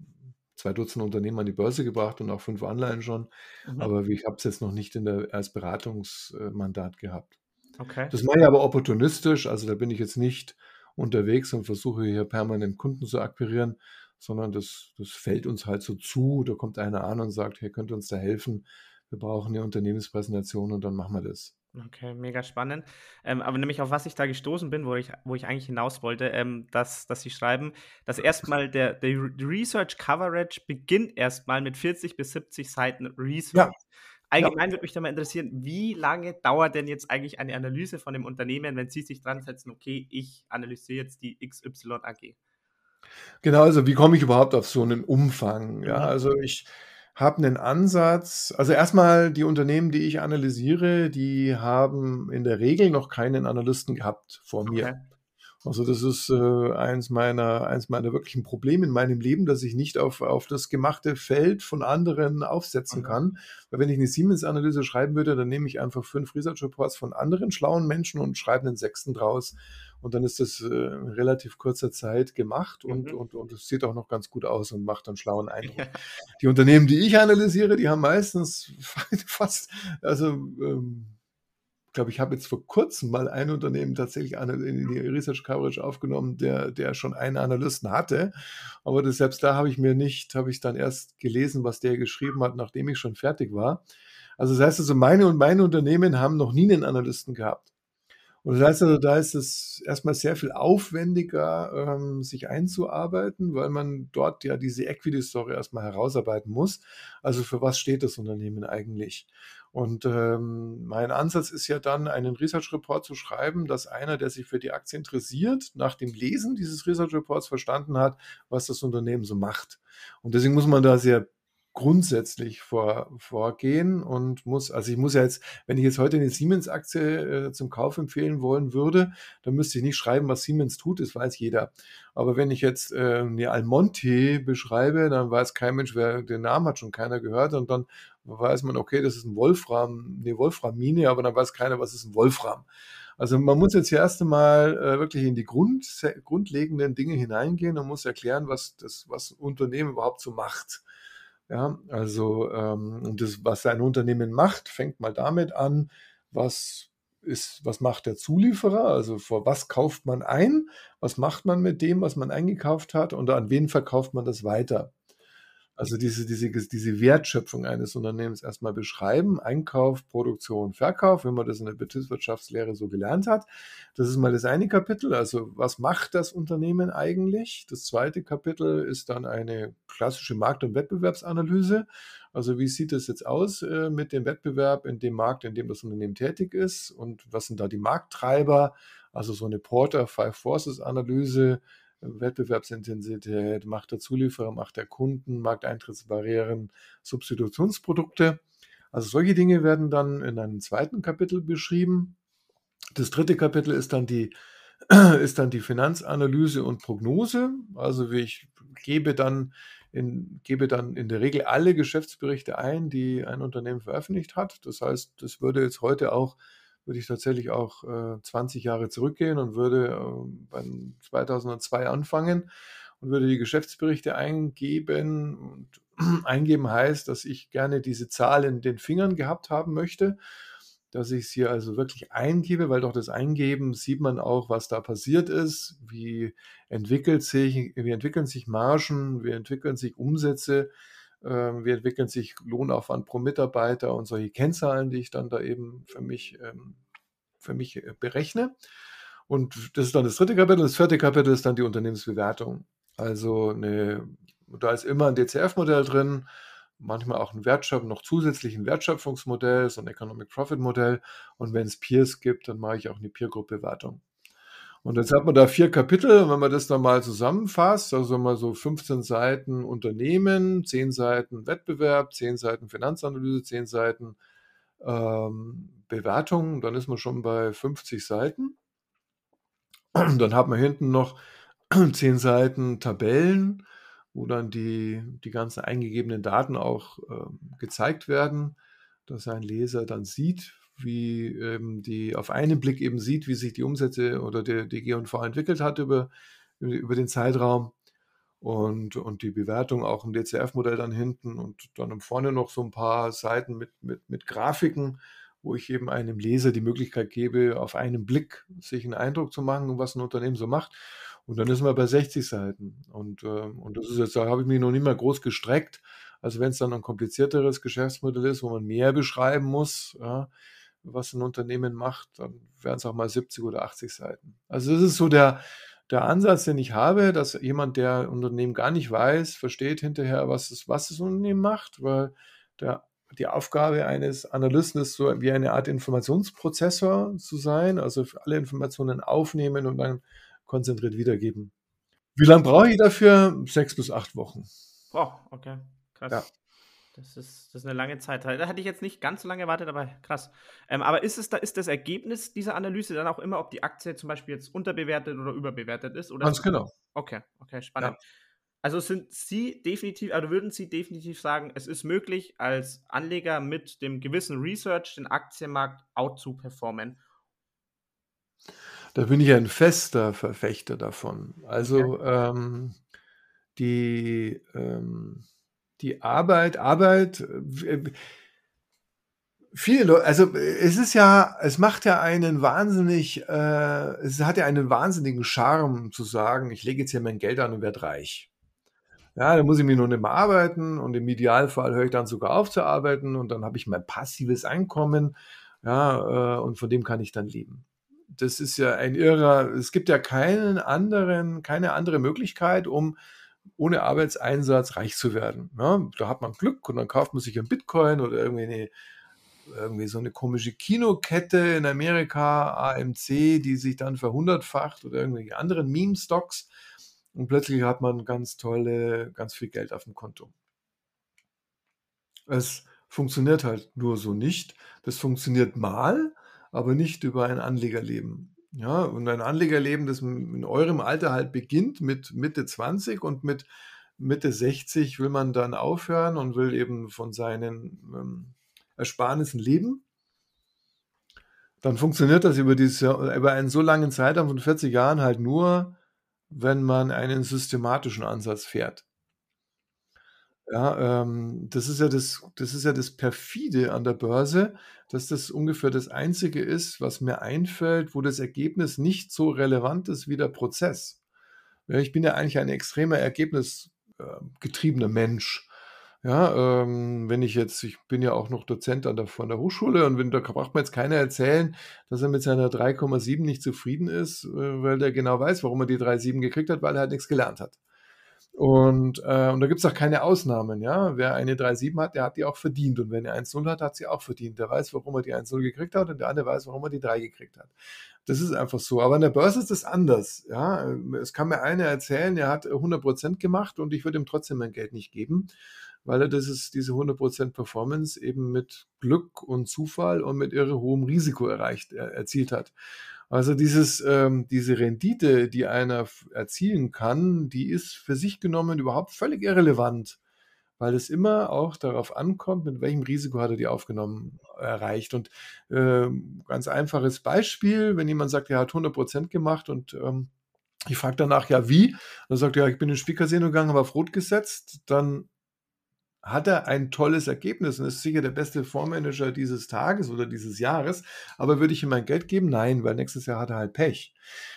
zwei Dutzend Unternehmen an die Börse gebracht und auch fünf Anleihen schon, mhm. aber ich habe es jetzt noch nicht in der, als Beratungsmandat gehabt. Okay. Das mache ich aber opportunistisch, also da bin ich jetzt nicht unterwegs und versuche hier permanent Kunden zu akquirieren, sondern das, das fällt uns halt so zu. Da kommt einer an und sagt, hey, könnt ihr uns da helfen? Wir brauchen eine Unternehmenspräsentation und dann machen wir das. Okay, mega spannend. Ähm, aber nämlich auf was ich da gestoßen bin, wo ich, wo ich eigentlich hinaus wollte, ähm, dass, dass Sie schreiben, dass erstmal der, der Research Coverage beginnt erstmal mit 40 bis 70 Seiten Research. Ja. Allgemein ja. würde mich da mal interessieren, wie lange dauert denn jetzt eigentlich eine Analyse von dem Unternehmen, wenn Sie sich dran setzen, okay, ich analysiere jetzt die XY AG? Genau, also wie komme ich überhaupt auf so einen Umfang? Ja, mhm. also ich habe einen Ansatz. Also erstmal die Unternehmen, die ich analysiere, die haben in der Regel noch keinen Analysten gehabt vor mir. Okay. Also das ist äh, eins meiner, eins meiner wirklichen Probleme in meinem Leben, dass ich nicht auf, auf das gemachte Feld von anderen aufsetzen okay. kann. Weil wenn ich eine Siemens-Analyse schreiben würde, dann nehme ich einfach fünf Research Reports von anderen schlauen Menschen und schreibe einen sechsten draus. Und dann ist das äh, in relativ kurzer Zeit gemacht und, mhm. und, und es sieht auch noch ganz gut aus und macht einen schlauen Eindruck. Ja. Die Unternehmen, die ich analysiere, die haben meistens fast, also ähm, ich glaube, ich habe jetzt vor kurzem mal ein Unternehmen tatsächlich in die Research Coverage aufgenommen, der, der schon einen Analysten hatte. Aber das, selbst da habe ich mir nicht, habe ich dann erst gelesen, was der geschrieben hat, nachdem ich schon fertig war. Also das heißt also, meine und meine Unternehmen haben noch nie einen Analysten gehabt. Und das heißt also, da ist es erstmal sehr viel aufwendiger, ähm, sich einzuarbeiten, weil man dort ja diese Equity-Story erstmal herausarbeiten muss. Also für was steht das Unternehmen eigentlich? Und ähm, mein Ansatz ist ja dann, einen Research Report zu schreiben, dass einer, der sich für die Aktie interessiert, nach dem Lesen dieses Research Reports verstanden hat, was das Unternehmen so macht. Und deswegen muss man da sehr grundsätzlich vor, vorgehen und muss, also ich muss ja jetzt, wenn ich jetzt heute eine Siemens-Aktie äh, zum Kauf empfehlen wollen würde, dann müsste ich nicht schreiben, was Siemens tut, das weiß jeder. Aber wenn ich jetzt äh, eine Almonte beschreibe, dann weiß kein Mensch, wer den Namen hat, schon keiner gehört und dann weiß man, okay, das ist ein Wolfram, eine Wolfram-Mine, aber dann weiß keiner, was ist ein Wolfram. Also man muss jetzt erst einmal äh, wirklich in die Grund, grundlegenden Dinge hineingehen und muss erklären, was das was Unternehmen überhaupt so macht. Ja, also ähm, das, was ein Unternehmen macht, fängt mal damit an, was ist, was macht der Zulieferer? Also vor was kauft man ein? Was macht man mit dem, was man eingekauft hat? Und an wen verkauft man das weiter? Also diese, diese, diese Wertschöpfung eines Unternehmens erstmal beschreiben, Einkauf, Produktion, Verkauf, wenn man das in der Betriebswirtschaftslehre so gelernt hat. Das ist mal das eine Kapitel, also was macht das Unternehmen eigentlich? Das zweite Kapitel ist dann eine klassische Markt- und Wettbewerbsanalyse. Also wie sieht es jetzt aus äh, mit dem Wettbewerb in dem Markt, in dem das Unternehmen tätig ist und was sind da die Markttreiber? Also so eine Porter Five Forces Analyse, Wettbewerbsintensität, Macht der Zulieferer, Macht der Kunden, Markteintrittsbarrieren, Substitutionsprodukte. Also solche Dinge werden dann in einem zweiten Kapitel beschrieben. Das dritte Kapitel ist dann die, ist dann die Finanzanalyse und Prognose. Also ich gebe dann in, gebe dann in der Regel alle Geschäftsberichte ein, die ein Unternehmen veröffentlicht hat. Das heißt, das würde jetzt heute auch würde ich tatsächlich auch äh, 20 Jahre zurückgehen und würde äh, bei 2002 anfangen und würde die Geschäftsberichte eingeben. Und eingeben heißt, dass ich gerne diese Zahl in den Fingern gehabt haben möchte, dass ich sie also wirklich eingebe, weil durch das Eingeben sieht man auch, was da passiert ist, wie entwickelt sich, wie entwickeln sich Margen, wie entwickeln sich Umsätze, wie entwickeln sich Lohnaufwand pro Mitarbeiter und solche Kennzahlen, die ich dann da eben für mich, ähm, für mich äh, berechne. Und das ist dann das dritte Kapitel. Das vierte Kapitel ist dann die Unternehmensbewertung. Also eine, da ist immer ein DCF-Modell drin, manchmal auch ein Wertschöpfung, noch zusätzlich ein Wertschöpfungsmodell, so ein Economic Profit Modell. Und wenn es Peers gibt, dann mache ich auch eine Peer-Group-Bewertung. Und jetzt hat man da vier Kapitel, wenn man das dann mal zusammenfasst, also mal so 15 Seiten Unternehmen, 10 Seiten Wettbewerb, 10 Seiten Finanzanalyse, 10 Seiten ähm, Bewertung, dann ist man schon bei 50 Seiten. Und dann hat man hinten noch 10 Seiten Tabellen, wo dann die, die ganzen eingegebenen Daten auch ähm, gezeigt werden, dass ein Leser dann sieht, wie ähm, die auf einen Blick eben sieht, wie sich die Umsätze oder der, die G&V entwickelt hat über, über den Zeitraum und, und die Bewertung auch im DCF-Modell dann hinten und dann vorne noch so ein paar Seiten mit, mit, mit Grafiken, wo ich eben einem Leser die Möglichkeit gebe, auf einen Blick sich einen Eindruck zu machen, was ein Unternehmen so macht. Und dann ist man bei 60 Seiten. Und, äh, und das ist jetzt, da habe ich mich noch nicht mehr groß gestreckt. Also wenn es dann ein komplizierteres Geschäftsmodell ist, wo man mehr beschreiben muss, ja, was ein Unternehmen macht, dann wären es auch mal 70 oder 80 Seiten. Also das ist so der, der Ansatz, den ich habe, dass jemand, der ein Unternehmen gar nicht weiß, versteht hinterher, was, es, was das Unternehmen macht, weil der, die Aufgabe eines Analysten ist so wie eine Art Informationsprozessor zu sein, also alle Informationen aufnehmen und dann konzentriert wiedergeben. Wie lange brauche ich dafür? Sechs bis acht Wochen. Oh, okay. Krass. Ja. Das ist, das ist eine lange Zeit. Da hatte ich jetzt nicht ganz so lange erwartet, aber krass. Ähm, aber ist es da, ist das Ergebnis dieser Analyse dann auch immer, ob die Aktie zum Beispiel jetzt unterbewertet oder überbewertet ist? Oder Ganz genau. Okay, okay, spannend. Ja. Also sind Sie definitiv, also würden Sie definitiv sagen, es ist möglich, als Anleger mit dem gewissen Research den Aktienmarkt out zu performen? Da bin ich ein fester Verfechter davon. Also okay. ähm, die ähm, die Arbeit, Arbeit, äh, viele Leute, also es ist ja, es macht ja einen wahnsinnig, äh, es hat ja einen wahnsinnigen Charme zu sagen, ich lege jetzt hier mein Geld an und werde reich. Ja, dann muss ich mir nur nicht mehr arbeiten und im Idealfall höre ich dann sogar auf zu arbeiten und dann habe ich mein passives Einkommen, ja, äh, und von dem kann ich dann leben. Das ist ja ein irrer, es gibt ja keinen anderen, keine andere Möglichkeit, um ohne Arbeitseinsatz reich zu werden. Ja, da hat man Glück und dann kauft man sich ein Bitcoin oder irgendwie, eine, irgendwie so eine komische Kinokette in Amerika, AMC, die sich dann verhundertfacht oder irgendwelche anderen Meme-Stocks und plötzlich hat man ganz tolle, ganz viel Geld auf dem Konto. Es funktioniert halt nur so nicht. Das funktioniert mal, aber nicht über ein Anlegerleben. Ja, und ein Anlegerleben, das in eurem Alter halt beginnt mit Mitte 20 und mit Mitte 60 will man dann aufhören und will eben von seinen ähm, Ersparnissen leben. Dann funktioniert das über, diese, über einen so langen Zeitraum von 40 Jahren halt nur, wenn man einen systematischen Ansatz fährt. Ja, ähm, das ist ja das das ist ja das perfide an der Börse, dass das ungefähr das Einzige ist, was mir einfällt, wo das Ergebnis nicht so relevant ist wie der Prozess. Ich bin ja eigentlich ein extremer ergebnisgetriebener ähm, Mensch. Ja, ähm, wenn ich jetzt ich bin ja auch noch Dozent an der von der Hochschule und wenn da braucht mir jetzt keiner erzählen, dass er mit seiner 3,7 nicht zufrieden ist, äh, weil der genau weiß, warum er die 3,7 gekriegt hat, weil er halt nichts gelernt hat. Und, äh, und da gibt es auch keine Ausnahmen, ja. Wer eine 3,7 hat, der hat die auch verdient. Und wenn er 1,0 hat, hat sie auch verdient. Der weiß, warum er die 1,0 gekriegt hat und der andere weiß, warum er die 3 gekriegt hat. Das ist einfach so. Aber an der Börse ist das anders. Ja. Es kann mir einer erzählen, er hat 100% gemacht und ich würde ihm trotzdem mein Geld nicht geben, weil er das ist, diese 100% Performance eben mit Glück und Zufall und mit irre hohem Risiko erreicht, er, erzielt hat. Also dieses, ähm, diese Rendite, die einer erzielen kann, die ist für sich genommen überhaupt völlig irrelevant, weil es immer auch darauf ankommt, mit welchem Risiko hat er die aufgenommen erreicht. Und äh, ganz einfaches Beispiel, wenn jemand sagt, er hat 100 Prozent gemacht und ähm, ich frage danach, ja, wie? Dann sagt er, ja, ich bin in den Spielcasino gegangen, habe auf Rot gesetzt, dann hat er ein tolles Ergebnis und ist sicher der beste Fondsmanager dieses Tages oder dieses Jahres. Aber würde ich ihm mein Geld geben? Nein, weil nächstes Jahr hat er halt Pech.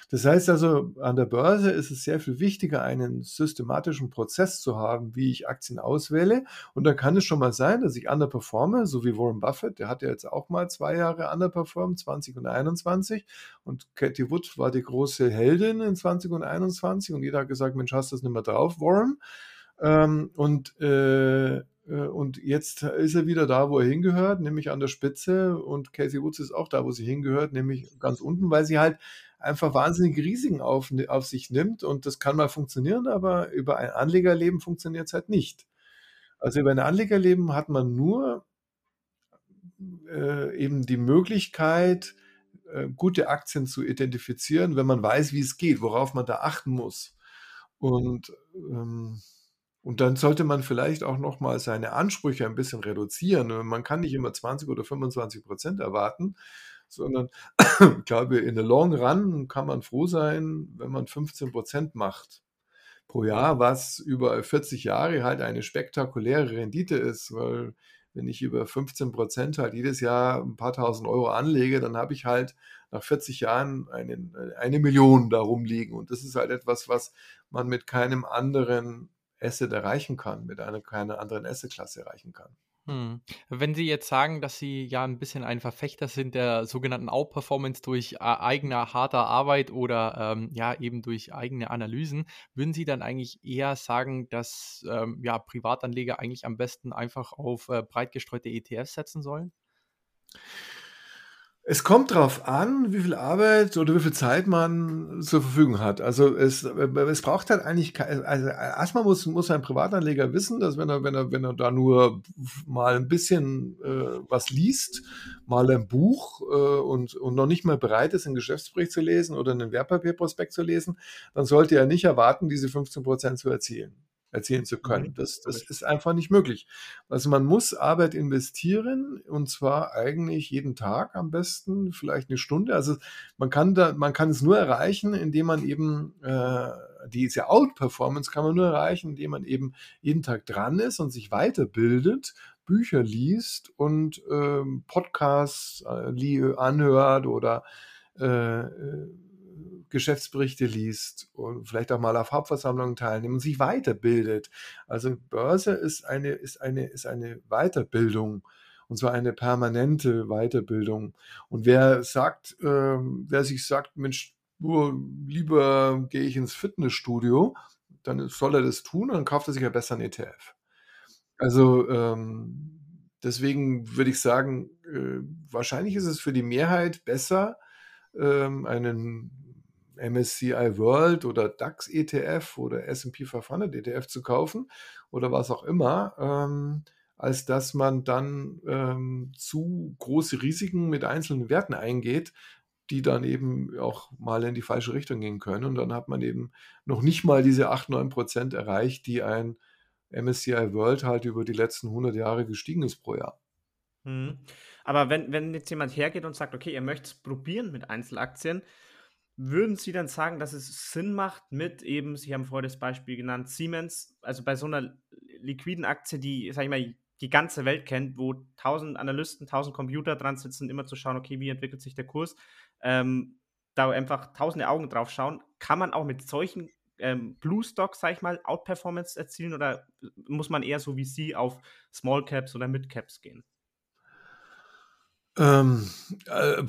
Das heißt also, an der Börse ist es sehr viel wichtiger, einen systematischen Prozess zu haben, wie ich Aktien auswähle. Und dann kann es schon mal sein, dass ich underperforme, so wie Warren Buffett. Der hat ja jetzt auch mal zwei Jahre underperformed, 20 und 21. Und Cathy Wood war die große Heldin in 20 und 21. Und jeder hat gesagt, Mensch, hast du das nicht mehr drauf, Warren? Ähm, und, äh, äh, und jetzt ist er wieder da, wo er hingehört, nämlich an der Spitze. Und Casey Woods ist auch da, wo sie hingehört, nämlich ganz unten, weil sie halt einfach wahnsinnige Risiken auf, auf sich nimmt. Und das kann mal funktionieren, aber über ein Anlegerleben funktioniert es halt nicht. Also über ein Anlegerleben hat man nur äh, eben die Möglichkeit, äh, gute Aktien zu identifizieren, wenn man weiß, wie es geht, worauf man da achten muss. Und ähm, Und dann sollte man vielleicht auch noch mal seine Ansprüche ein bisschen reduzieren. Man kann nicht immer 20 oder 25 Prozent erwarten, sondern ich glaube, in the long run kann man froh sein, wenn man 15 Prozent macht pro Jahr, was über 40 Jahre halt eine spektakuläre Rendite ist, weil wenn ich über 15 Prozent halt jedes Jahr ein paar tausend Euro anlege, dann habe ich halt nach 40 Jahren einen, eine Million da rumliegen. Und das ist halt etwas, was man mit keinem anderen Asset erreichen kann, mit einer keiner anderen Asset-Klasse erreichen kann. Hm. Wenn Sie jetzt sagen, dass Sie ja ein bisschen ein Verfechter sind der sogenannten Outperformance durch äh, eigener harter Arbeit oder ähm, ja eben durch eigene Analysen, würden Sie dann eigentlich eher sagen, dass ähm, ja Privatanleger eigentlich am besten einfach auf äh, breit gestreute ETFs setzen sollen? Es kommt darauf an, wie viel Arbeit oder wie viel Zeit man zur Verfügung hat. Also es, es braucht halt eigentlich, also erstmal muss, muss ein Privatanleger wissen, dass wenn er, wenn er, wenn er da nur mal ein bisschen äh, was liest, mal ein Buch äh, und, und noch nicht mal bereit ist, einen Geschäftsbericht zu lesen oder einen Wertpapierprospekt zu lesen, dann sollte er nicht erwarten, diese 15 Prozent zu erzielen erzielen zu können. Mhm. Das, das ist einfach nicht möglich. Also man muss Arbeit investieren und zwar eigentlich jeden Tag am besten, vielleicht eine Stunde. Also man kann da, man kann es nur erreichen, indem man eben äh, diese Outperformance kann man nur erreichen, indem man eben jeden Tag dran ist und sich weiterbildet, Bücher liest und ähm, Podcasts äh, anhört oder äh, äh Geschäftsberichte liest und vielleicht auch mal auf Hauptversammlungen teilnimmt und sich weiterbildet. Also Börse ist eine, ist eine, ist eine Weiterbildung und zwar eine permanente Weiterbildung. Und wer sagt, äh, wer sich sagt, Mensch, lieber gehe ich ins Fitnessstudio, dann soll er das tun und dann kauft er sich ja besser einen ETF. Also ähm, deswegen würde ich sagen, äh, wahrscheinlich ist es für die Mehrheit besser, ähm, einen MSCI World oder DAX ETF oder S&P 500 ETF zu kaufen oder was auch immer, ähm, als dass man dann ähm, zu große Risiken mit einzelnen Werten eingeht, die dann eben auch mal in die falsche Richtung gehen können. Und dann hat man eben noch nicht mal diese 8, 9 Prozent erreicht, die ein MSCI World halt über die letzten 100 Jahre gestiegen ist pro Jahr. Mhm. Aber wenn, wenn jetzt jemand hergeht und sagt, okay, er möchte es probieren mit Einzelaktien, würden Sie dann sagen, dass es Sinn macht mit eben, Sie haben vorher das Beispiel genannt, Siemens, also bei so einer liquiden Aktie, die, sag ich mal, die ganze Welt kennt, wo tausend Analysten, tausend Computer dran sitzen, immer zu schauen, okay, wie entwickelt sich der Kurs, ähm, da einfach tausende Augen drauf schauen, kann man auch mit solchen ähm, Blue Stocks, sag ich mal, Outperformance erzielen oder muss man eher so wie Sie auf Small Caps oder Mid Caps gehen? Ähm, äh,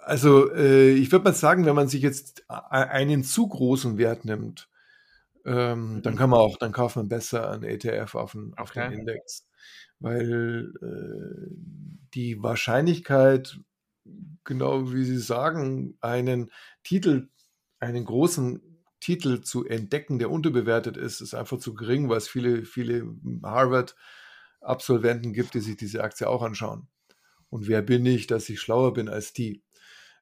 also äh, ich würde mal sagen, wenn man sich jetzt einen zu großen Wert nimmt, ähm, dann mhm. kann man auch, dann kauft man besser einen ETF auf den, auf den Index, weil äh, die Wahrscheinlichkeit, genau wie Sie sagen, einen Titel, einen großen Titel zu entdecken, der unterbewertet ist, ist einfach zu gering, weil es viele, viele Harvard-Absolventen gibt, die sich diese Aktie auch anschauen. Und wer bin ich, dass ich schlauer bin als die?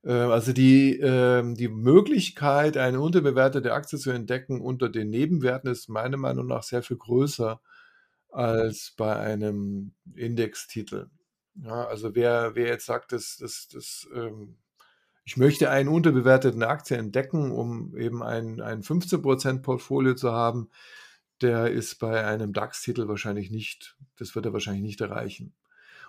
Äh, also die, ähm, die Möglichkeit, eine unterbewertete Aktie zu entdecken unter den Nebenwerten ist meiner Meinung nach sehr viel größer als bei einem Indextitel. Ja, also wer, wer jetzt sagt, dass, dass, dass ähm, ich möchte einen unterbewerteten Aktie entdecken, um eben ein, ein 15% Portfolio zu haben, der ist bei einem DAX-Titel wahrscheinlich nicht, das wird er wahrscheinlich nicht erreichen.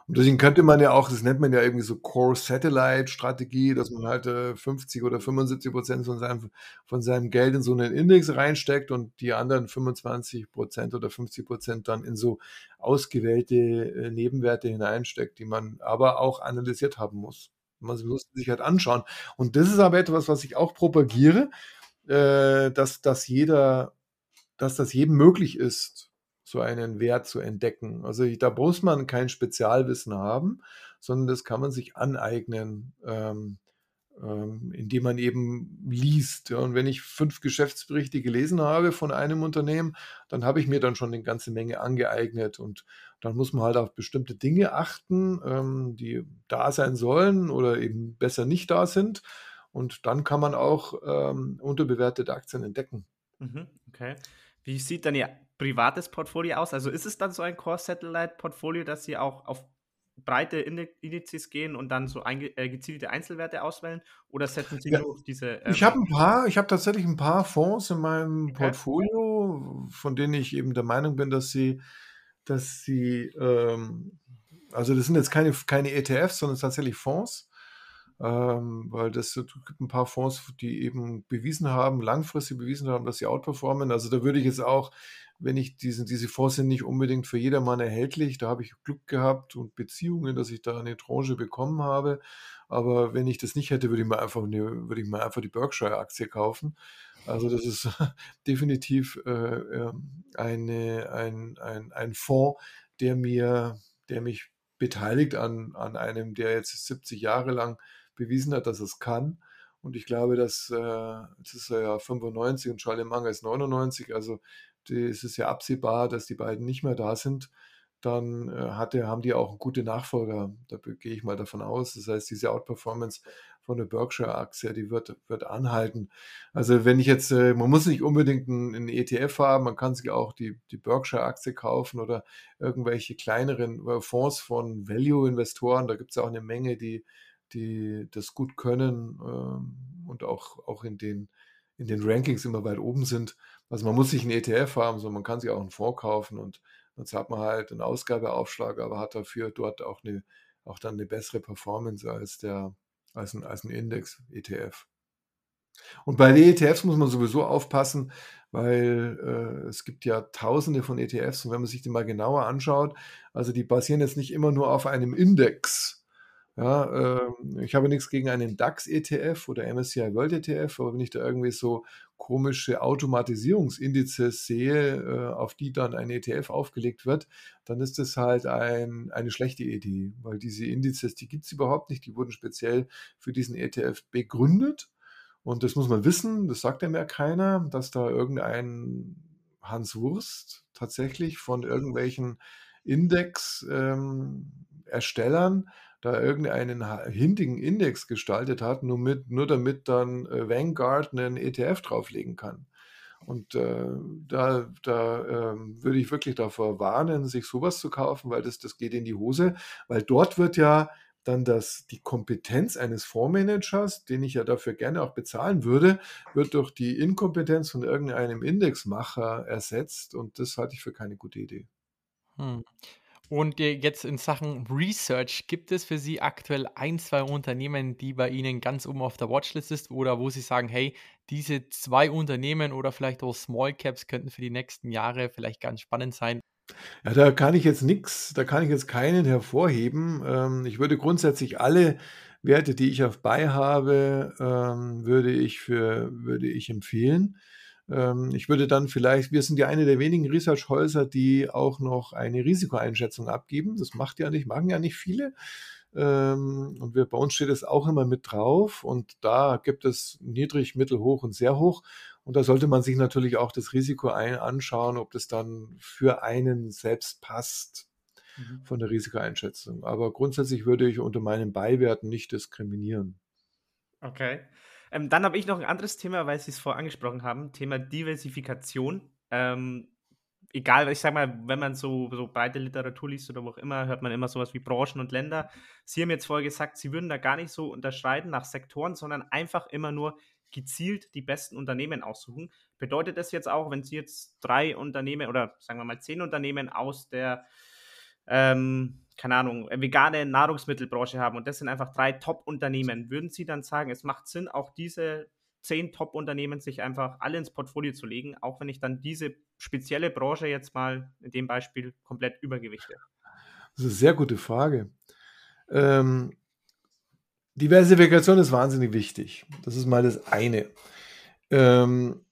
Und deswegen könnte man ja auch, das nennt man ja irgendwie so Core-Satellite-Strategie, dass man halt äh, 50 oder 75 Prozent von seinem, von seinem Geld in so einen Index reinsteckt und die anderen 25 Prozent oder 50 Prozent dann in so ausgewählte äh, Nebenwerte hineinsteckt, die man aber auch analysiert haben muss. Man muss sich halt anschauen. Und das ist aber etwas, was ich auch propagiere, äh, dass, dass jeder, dass das jedem möglich ist, so einen Wert zu entdecken. Also da muss man kein Spezialwissen haben, sondern das kann man sich aneignen, ähm, ähm, indem man eben liest. Ja. Und wenn ich fünf Geschäftsberichte gelesen habe von einem Unternehmen, dann habe ich mir dann schon eine ganze Menge angeeignet. Und dann muss man halt auf bestimmte Dinge achten, ähm, die da sein sollen oder eben besser nicht da sind. Und dann kann man auch ähm, unterbewertete Aktien entdecken. Mhm, okay. Wie sieht dann Ihr privates Portfolio aus? Also ist es dann so ein Core-Satellite-Portfolio, dass Sie auch auf breite Indizes gehen und dann so äh, gezielte Einzelwerte auswählen? Oder setzen Sie ja, nur auf diese. Ähm, ich habe ein paar, ich habe tatsächlich ein paar Fonds in meinem okay. Portfolio, von denen ich eben der Meinung bin, dass sie, dass sie, ähm, also das sind jetzt keine, keine ETFs, sondern tatsächlich Fonds. Ähm, weil das gibt ein paar Fonds, die eben bewiesen haben, langfristig bewiesen haben, dass sie outperformen. Also da würde ich jetzt auch wenn ich diesen, diese Fonds sind nicht unbedingt für jedermann erhältlich. Da habe ich Glück gehabt und Beziehungen, dass ich da eine Tranche bekommen habe. Aber wenn ich das nicht hätte, würde ich mir einfach, würde ich mir einfach die Berkshire-Aktie kaufen. Also das ist definitiv äh, ähm, eine, ein, ein, ein Fonds, der mir, der mich beteiligt an, an einem, der jetzt 70 Jahre lang bewiesen hat, dass es kann. Und ich glaube, dass äh, jetzt ist ja 95 und Charlie Munger ist 99. Also es ist ja absehbar, dass die beiden nicht mehr da sind, dann äh, hatte, haben die auch gute Nachfolger. Da gehe ich mal davon aus. Das heißt, diese Outperformance von der Berkshire-Aktie, die wird, wird anhalten. Also wenn ich jetzt, äh, man muss nicht unbedingt einen, ETF haben, man kann sich auch die, die Berkshire-Aktie kaufen oder irgendwelche kleineren äh, Fonds von Value-Investoren. Da gibt es auch eine Menge, die, die das gut können ähm, und auch, auch in, den, in den Rankings immer weit oben sind. Also man muss sich einen ETF haben, sondern man kann sich auch einen Fonds kaufen und dann zahlt man halt einen Ausgabeaufschlag, aber hat dafür dort auch, eine, auch dann eine bessere Performance als, der, als ein, als ein Index-ETF. Und bei den ETFs muss man sowieso aufpassen, weil äh, es gibt ja tausende von ETFs und wenn man sich die mal genauer anschaut, also die basieren jetzt nicht immer nur auf einem Index, ja, ähm, ich habe nichts gegen einen DAX-ETF oder MSCI World ETF, aber wenn ich da irgendwie so komische Automatisierungsindizes sehe, äh, auf die dann ein ETF aufgelegt wird, dann ist das halt ein, eine schlechte Idee, weil diese Indizes, die gibt es überhaupt nicht, die wurden speziell für diesen ETF begründet. Und das muss man wissen, das sagt ja mehr keiner, dass da irgendein Hans Wurst tatsächlich von irgendwelchen Index-Erstellern ähm, da irgendeinen hintigen Index gestaltet hat, nur, mit, nur damit dann äh, Vanguard einen ETF drauflegen kann. Und äh, da, da äh, würde ich wirklich davor warnen, sich sowas zu kaufen, weil das, das geht in die Hose, weil dort wird ja dann das, die Kompetenz eines Fondsmanagers, den ich ja dafür gerne auch bezahlen würde, wird durch die Inkompetenz von irgendeinem Indexmacher ersetzt und das halte ich für keine gute Idee. Hm. Und jetzt in Sachen Research, gibt es für Sie aktuell ein, zwei Unternehmen, die bei Ihnen ganz oben auf der Watchlist ist oder wo Sie sagen, hey, diese zwei Unternehmen oder vielleicht auch Small Caps könnten für die nächsten Jahre vielleicht ganz spannend sein? Ja, da kann ich jetzt nichts, da kann ich jetzt keinen hervorheben. Ähm, ich würde grundsätzlich alle Werte, die ich auf Buy habe, ähm, würde ich für, würde ich empfehlen. Ähm, ich würde dann vielleicht, wir sind ja eine der wenigen Research-Häuser, die auch noch eine Risikoeinschätzung abgeben. Das macht ja nicht, machen ja nicht viele. Ähm, und wir, bei uns steht es auch immer mit drauf. Und da gibt es niedrig, mittel, hoch und sehr hoch. Und da sollte man sich natürlich auch das Risiko ein, anschauen, ob das dann für einen selbst passt mhm. von der Risikoeinschätzung. Aber grundsätzlich würde ich unter meinen Beiwerten nicht diskriminieren. Okay. Ähm, dann habe ich noch ein anderes Thema, weil Sie es vorher angesprochen haben, Thema Diversifikation. Ähm, egal, ich sage mal, wenn man so, so breite Literatur liest oder wo auch immer, hört man immer sowas wie Branchen und Länder. Sie haben jetzt vorher gesagt, Sie würden da gar nicht so unterscheiden nach Sektoren, sondern einfach immer nur gezielt die besten Unternehmen aussuchen. Bedeutet das jetzt auch, wenn Sie jetzt drei Unternehmen oder sagen wir mal zehn Unternehmen aus der ähm, keine Ahnung, äh, vegane Nahrungsmittelbranche haben und das sind einfach drei Top-Unternehmen, würden Sie dann sagen, es macht Sinn, auch diese zehn Top-Unternehmen sich einfach alle ins Portfolio zu legen, auch wenn ich dann diese spezielle Branche jetzt mal in dem Beispiel komplett übergewichte? Das ist eine sehr gute Frage. Ähm, Diversifikation ist wahnsinnig wichtig. Das ist mal das eine. Ähm,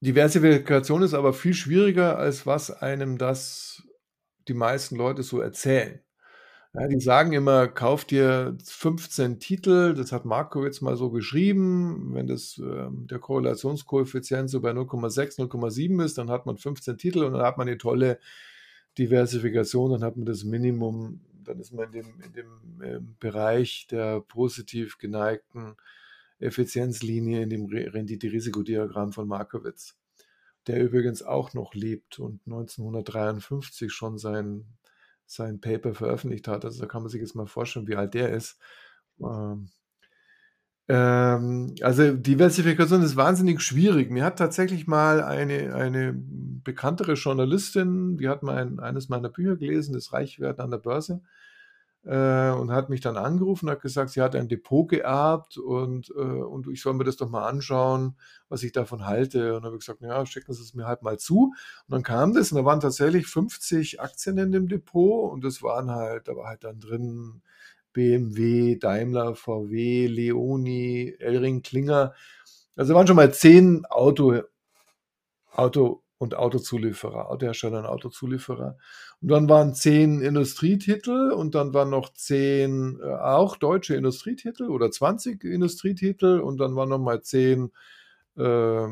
Diversifikation ist aber viel schwieriger, als was einem das die meisten Leute so erzählen. Ja, die sagen immer, kauf dir 15 Titel, das hat Marco jetzt mal so geschrieben, wenn das, ähm, der Korrelationskoeffizient so bei 0,6, 0,7 ist, dann hat man 15 Titel und dann hat man eine tolle Diversifikation, dann hat man das Minimum, dann ist man in dem, in dem ähm, Bereich der positiv geneigten Effizienzlinie in dem Rendite-Risikodiagramm von Markowitz. Der übrigens auch noch lebt und 1953 schon sein, sein Paper veröffentlicht hat. Also da kann man sich jetzt mal vorstellen, wie alt der ist. Ähm, ähm, also Diversifikation ist wahnsinnig schwierig. Mir hat tatsächlich mal eine, eine bekanntere Journalistin, die hat mal ein, eines meiner Bücher gelesen, das Reichwerden an der Börse, äh, und hat mich dann angerufen hat gesagt, sie hat ein Depot geerbt und, äh, und ich soll mir das doch mal anschauen, was ich davon halte. Und habe gesagt, ja, schicken Sie es mir halt mal zu. Und dann kam das und da waren tatsächlich 50 Aktien in dem Depot und das waren halt, da war halt dann drin BMW, Daimler, VW, Leoni, Elring, Klinger. Also waren schon mal zehn Auto, Auto und Autozulieferer, Autohersteller und Autozulieferer. Und dann waren zehn Industrietitel und dann waren noch zehn äh, auch deutsche Industrietitel oder 20 Industrietitel und dann waren nochmal zehn äh,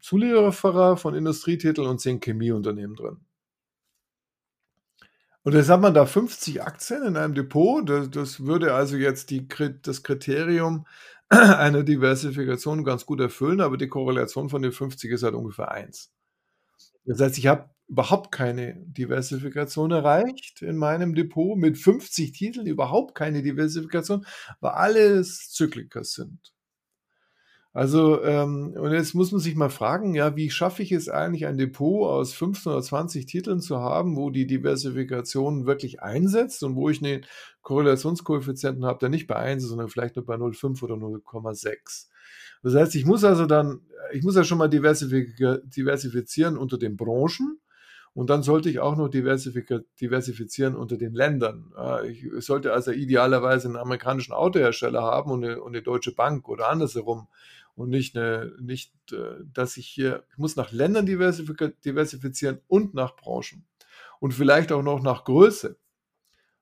Zulieferer von Industrietiteln und zehn Chemieunternehmen drin. Und jetzt hat man da 50 Aktien in einem Depot. Das, das würde also jetzt die, das Kriterium einer Diversifikation ganz gut erfüllen, aber die Korrelation von den 50 ist halt ungefähr 1. Das heißt, ich habe überhaupt keine Diversifikation erreicht in meinem Depot mit 50 Titeln, überhaupt keine Diversifikation, weil alles Zykliker sind. Also, ähm, und jetzt muss man sich mal fragen, ja, wie schaffe ich es eigentlich, ein Depot aus 15 oder 20 Titeln zu haben, wo die Diversifikation wirklich einsetzt und wo ich einen Korrelationskoeffizienten habe, der nicht bei 1 ist, sondern vielleicht nur bei 0,5 oder 0,6. Das heißt, ich muss also dann, ich muss ja schon mal diversifizieren unter den Branchen. Und dann sollte ich auch noch diversifizieren unter den Ländern. Ich sollte also idealerweise einen amerikanischen Autohersteller haben und eine, und eine deutsche Bank oder andersherum. Und nicht, eine, nicht, äh, dass ich hier, ich muss nach Ländern diversifizieren und nach Branchen. Und vielleicht auch noch nach Größe.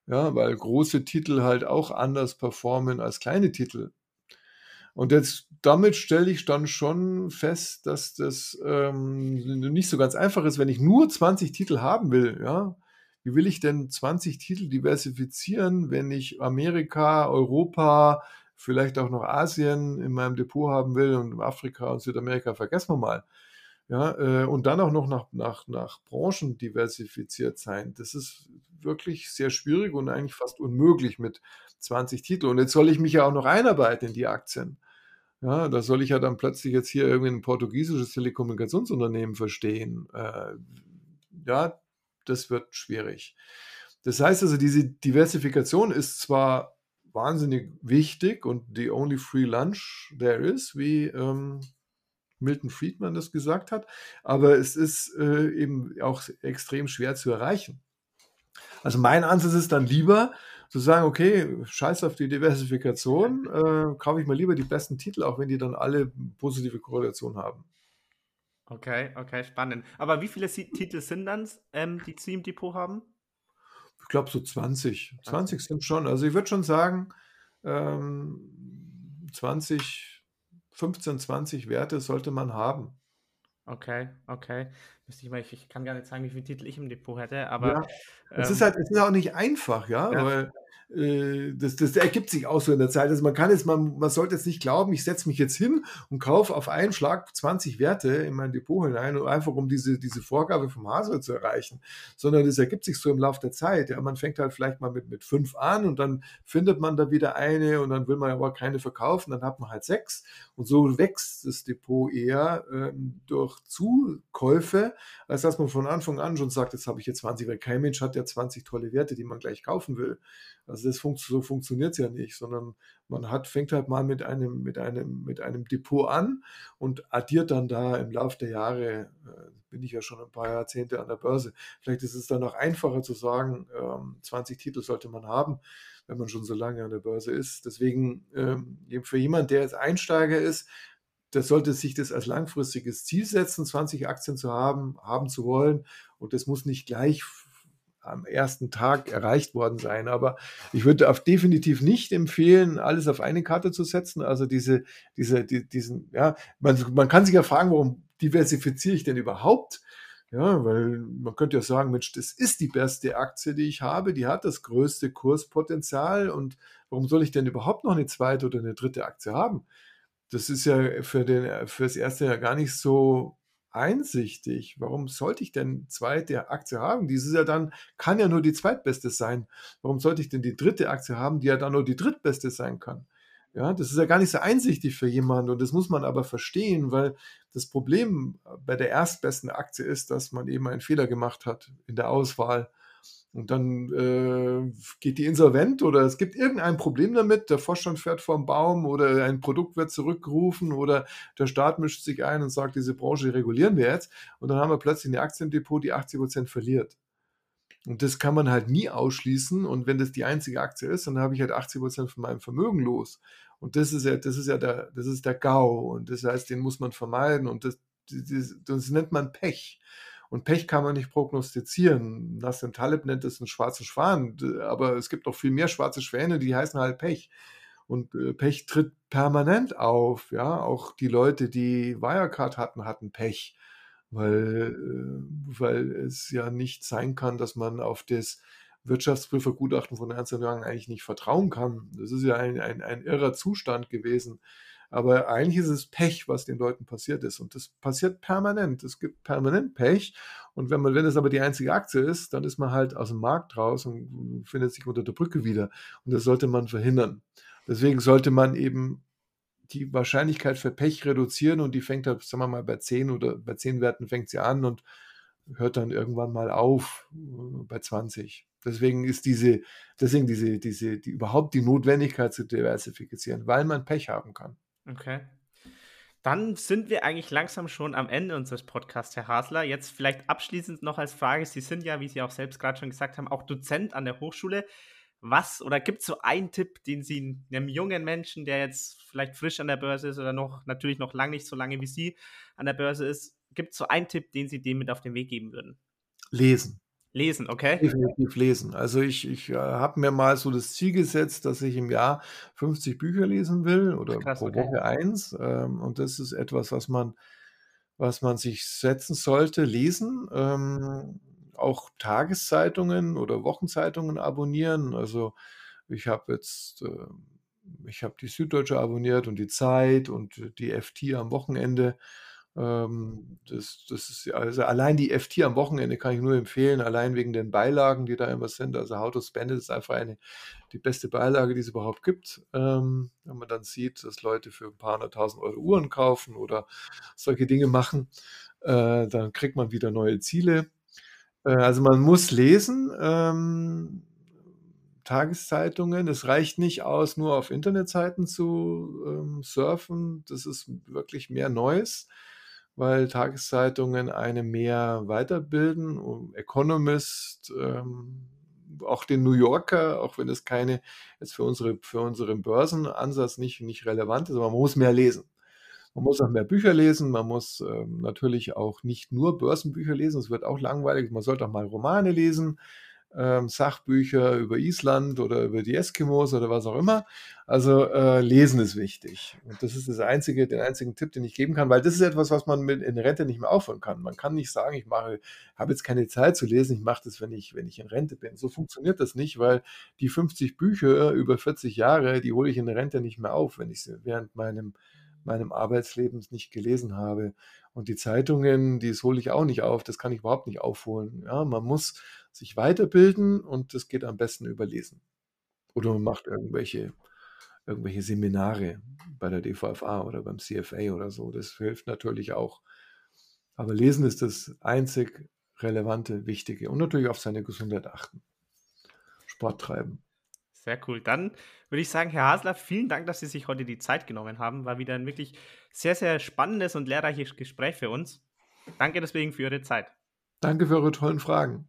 Ja, weil große Titel halt auch anders performen als kleine Titel. Und jetzt damit stelle ich dann schon fest, dass das ähm, nicht so ganz einfach ist, wenn ich nur 20 Titel haben will. Ja, wie will ich denn 20 Titel diversifizieren, wenn ich Amerika, Europa, vielleicht auch noch Asien in meinem Depot haben will und Afrika und Südamerika vergessen wir mal. Ja, äh, und dann auch noch nach, nach, nach Branchen diversifiziert sein. Das ist wirklich sehr schwierig und eigentlich fast unmöglich mit 20 Titeln. Und jetzt soll ich mich ja auch noch einarbeiten in die Aktien. Ja, da soll ich ja dann plötzlich jetzt hier irgendwie ein portugiesisches Telekommunikationsunternehmen verstehen. Äh, ja, das wird schwierig. Das heißt also, diese Diversifikation ist zwar wahnsinnig wichtig und the only free lunch there is, wie ähm, Milton Friedman das gesagt hat, aber es ist äh, eben auch extrem schwer zu erreichen. Also mein Ansatz ist dann lieber, zu sagen, okay, scheiß auf die Diversifikation, äh, kaufe ich mal lieber die besten Titel, auch wenn die dann alle positive Korrelation haben. Okay, okay, spannend. Aber wie viele Titel sind dann, ähm, die Sie im Depot haben? Ich glaube so 20. 20 sind schon. Also ich würde schon sagen, ähm, 20, 15, 20 Werte sollte man haben. Okay, okay. ich, mal, ich, kann gar nicht sagen, wie viele Titel ich im Depot hätte, aber. Ja. Es ähm, ist halt, es ist auch nicht einfach, ja, ja. weil äh, das, das ergibt sich auch so in der Zeit. Also man kann jetzt, man, man sollte jetzt nicht glauben, ich setze mich jetzt hin und kaufe auf einen Schlag 20 Werte in mein Depot hinein, einfach um diese, diese Vorgabe vom Hasel zu erreichen, sondern das ergibt sich so im Laufe der Zeit. Ja, man fängt halt vielleicht mal mit, mit fünf an und dann findet man da wieder eine und dann will man aber keine verkaufen, dann hat man halt sechs und so wächst das Depot eher ähm, durch Zukäufe, als dass man von Anfang an schon sagt, jetzt habe ich jetzt 20, weil kein Mensch hat ja 20 tolle Werte, die man gleich kaufen will. Also das funkt, so funktioniert es ja nicht, sondern man hat, fängt halt mal mit einem, mit einem, mit einem Depot an und addiert dann da im Laufe der Jahre, äh, bin ich ja schon ein paar Jahrzehnte an der Börse. Vielleicht ist es dann auch einfacher zu sagen, ähm, 20 Titel sollte man haben, wenn man schon so lange an der Börse ist. Deswegen ähm, für jemanden, der jetzt Einsteiger ist, der sollte sich das als langfristiges Ziel setzen, 20 Aktien zu haben, haben zu wollen. Und das muss nicht gleich am ersten Tag erreicht worden sein. Aber ich würde auf definitiv nicht empfehlen, alles auf eine Karte zu setzen. Also diese, diese, die, diesen, ja, man, man kann sich ja fragen, warum diversifiziere ich denn überhaupt? Ja, weil man könnte ja sagen, Mensch, das ist die beste Aktie, die ich habe, die hat das größte Kurspotenzial und warum soll ich denn überhaupt noch eine zweite oder eine dritte Aktie haben? Das ist ja für, den, für das erste ja gar nicht so einsichtig. Warum sollte ich denn zweite Aktie haben? Dieses ja dann, kann ja nur die zweitbeste sein. Warum sollte ich denn die dritte Aktie haben, die ja dann nur die drittbeste sein kann? Ja, das ist ja gar nicht so einsichtig für jemanden und das muss man aber verstehen, weil das Problem bei der erstbesten Aktie ist, dass man eben einen Fehler gemacht hat in der Auswahl. Und dann äh, geht die insolvent oder es gibt irgendein Problem damit, der Vorstand fährt vom Baum oder ein Produkt wird zurückgerufen oder der Staat mischt sich ein und sagt, diese Branche regulieren wir jetzt. Und dann haben wir plötzlich eine Aktiendepot, die 80 Prozent verliert. Und das kann man halt nie ausschließen. Und wenn das die einzige Aktie ist, dann habe ich halt 80 Prozent von meinem Vermögen los. Und das ist ja, das ist ja der, das ist der GAU. Und das heißt, den muss man vermeiden. Und das, das, das nennt man Pech. Und Pech kann man nicht prognostizieren. Nassim Taleb nennt es einen schwarzen Schwan, aber es gibt auch viel mehr schwarze Schwäne, die heißen halt Pech. Und äh, Pech tritt permanent auf. Ja, auch die Leute, die Wirecard hatten, hatten Pech, weil, äh, weil es ja nicht sein kann, dass man auf das Wirtschaftsprüfergutachten von Ernst Young eigentlich nicht vertrauen kann. Das ist ja ein, ein, ein irrer Zustand gewesen. Aber eigentlich ist es Pech, was den Leuten passiert ist. Und das passiert permanent. Es gibt permanent Pech. Und wenn man, wenn es aber die einzige Aktie ist, dann ist man halt aus dem Markt raus und findet sich unter der Brücke wieder. Und das sollte man verhindern. Deswegen sollte man eben die Wahrscheinlichkeit für Pech reduzieren und die fängt halt, sagen wir mal, bei 10 oder bei 10 Werten fängt sie an und hört dann irgendwann mal auf äh, bei 20. Deswegen ist diese, deswegen diese, diese, die überhaupt die Notwendigkeit zu diversifizieren, weil man Pech haben kann. Okay. Dann sind wir eigentlich langsam schon am Ende unseres Podcasts, Herr Hasler. Jetzt vielleicht abschließend noch als Frage: Sie sind ja, wie Sie auch selbst gerade schon gesagt haben, auch Dozent an der Hochschule. Was oder gibt es so einen Tipp, den Sie einem jungen Menschen, der jetzt vielleicht frisch an der Börse ist oder noch natürlich noch lange nicht so lange wie Sie an der Börse ist, gibt es so einen Tipp, den Sie dem mit auf den Weg geben würden? Lesen. Lesen, okay. Definitiv lesen. Also ich, ich äh, habe mir mal so das Ziel gesetzt, dass ich im Jahr 50 Bücher lesen will oder Krass, pro okay. Woche eins. Ähm, und das ist etwas, was man, was man sich setzen sollte, lesen. Ähm, auch Tageszeitungen oder Wochenzeitungen abonnieren. Also ich habe jetzt, äh, ich habe die Süddeutsche abonniert und die Zeit und die FT am Wochenende. Ähm, das, das ist also allein die FT am Wochenende kann ich nur empfehlen, allein wegen den Beilagen, die da immer sind. Also How to Spend It ist einfach eine, die beste Beilage, die es überhaupt gibt. Ähm, wenn man dann sieht, dass Leute für ein paar hunderttausend Euro Uhren kaufen oder solche Dinge machen, äh, dann kriegt man wieder neue Ziele. Äh, also man muss lesen. Ähm, Tageszeitungen. Es reicht nicht aus, nur auf Internetseiten zu surfen. Das ist wirklich mehr Neues weil Tageszeitungen eine mehr weiterbilden. Economist, ähm, auch den New Yorker, auch wenn es keine jetzt für unsere für unseren Börsenansatz nicht nicht relevant ist, aber man muss mehr lesen. Man muss auch mehr Bücher lesen, man muss ähm, natürlich auch nicht nur Börsenbücher lesen, es wird auch langweilig, man sollte auch mal Romane lesen ähm, Sachbücher über Island oder über die Eskimos oder was auch immer. Also äh, lesen ist wichtig. Und das ist das einzige, den einzigen Tipp, den ich geben kann, weil das ist etwas, was man mit in Rente nicht mehr aufhören kann. Man kann nicht sagen, ich mache, habe jetzt keine Zeit zu lesen, ich mache das, wenn ich, wenn ich in Rente bin. So funktioniert das nicht, weil die 50 Bücher über 40 Jahre, die hole ich in Rente nicht mehr auf, wenn ich sie während meinem meinem Arbeitslebens nicht gelesen habe. Und die Zeitungen, die hole ich auch nicht auf, das kann ich überhaupt nicht aufholen. Ja, man muss sich weiterbilden und das geht am besten über Lesen. Oder man macht irgendwelche, irgendwelche Seminare bei der DVFA oder beim CFA oder so. Das hilft natürlich auch. Aber Lesen ist das einzig relevante, wichtige. Und natürlich auf seine Gesundheit achten. Sport treiben. Sehr cool. Dann würde ich sagen, Herr Hasler, vielen Dank, dass Sie sich heute die Zeit genommen haben. War wieder ein wirklich sehr, sehr spannendes und lehrreiches Gespräch für uns. Danke deswegen für Ihre Zeit. Danke für eure tollen Fragen.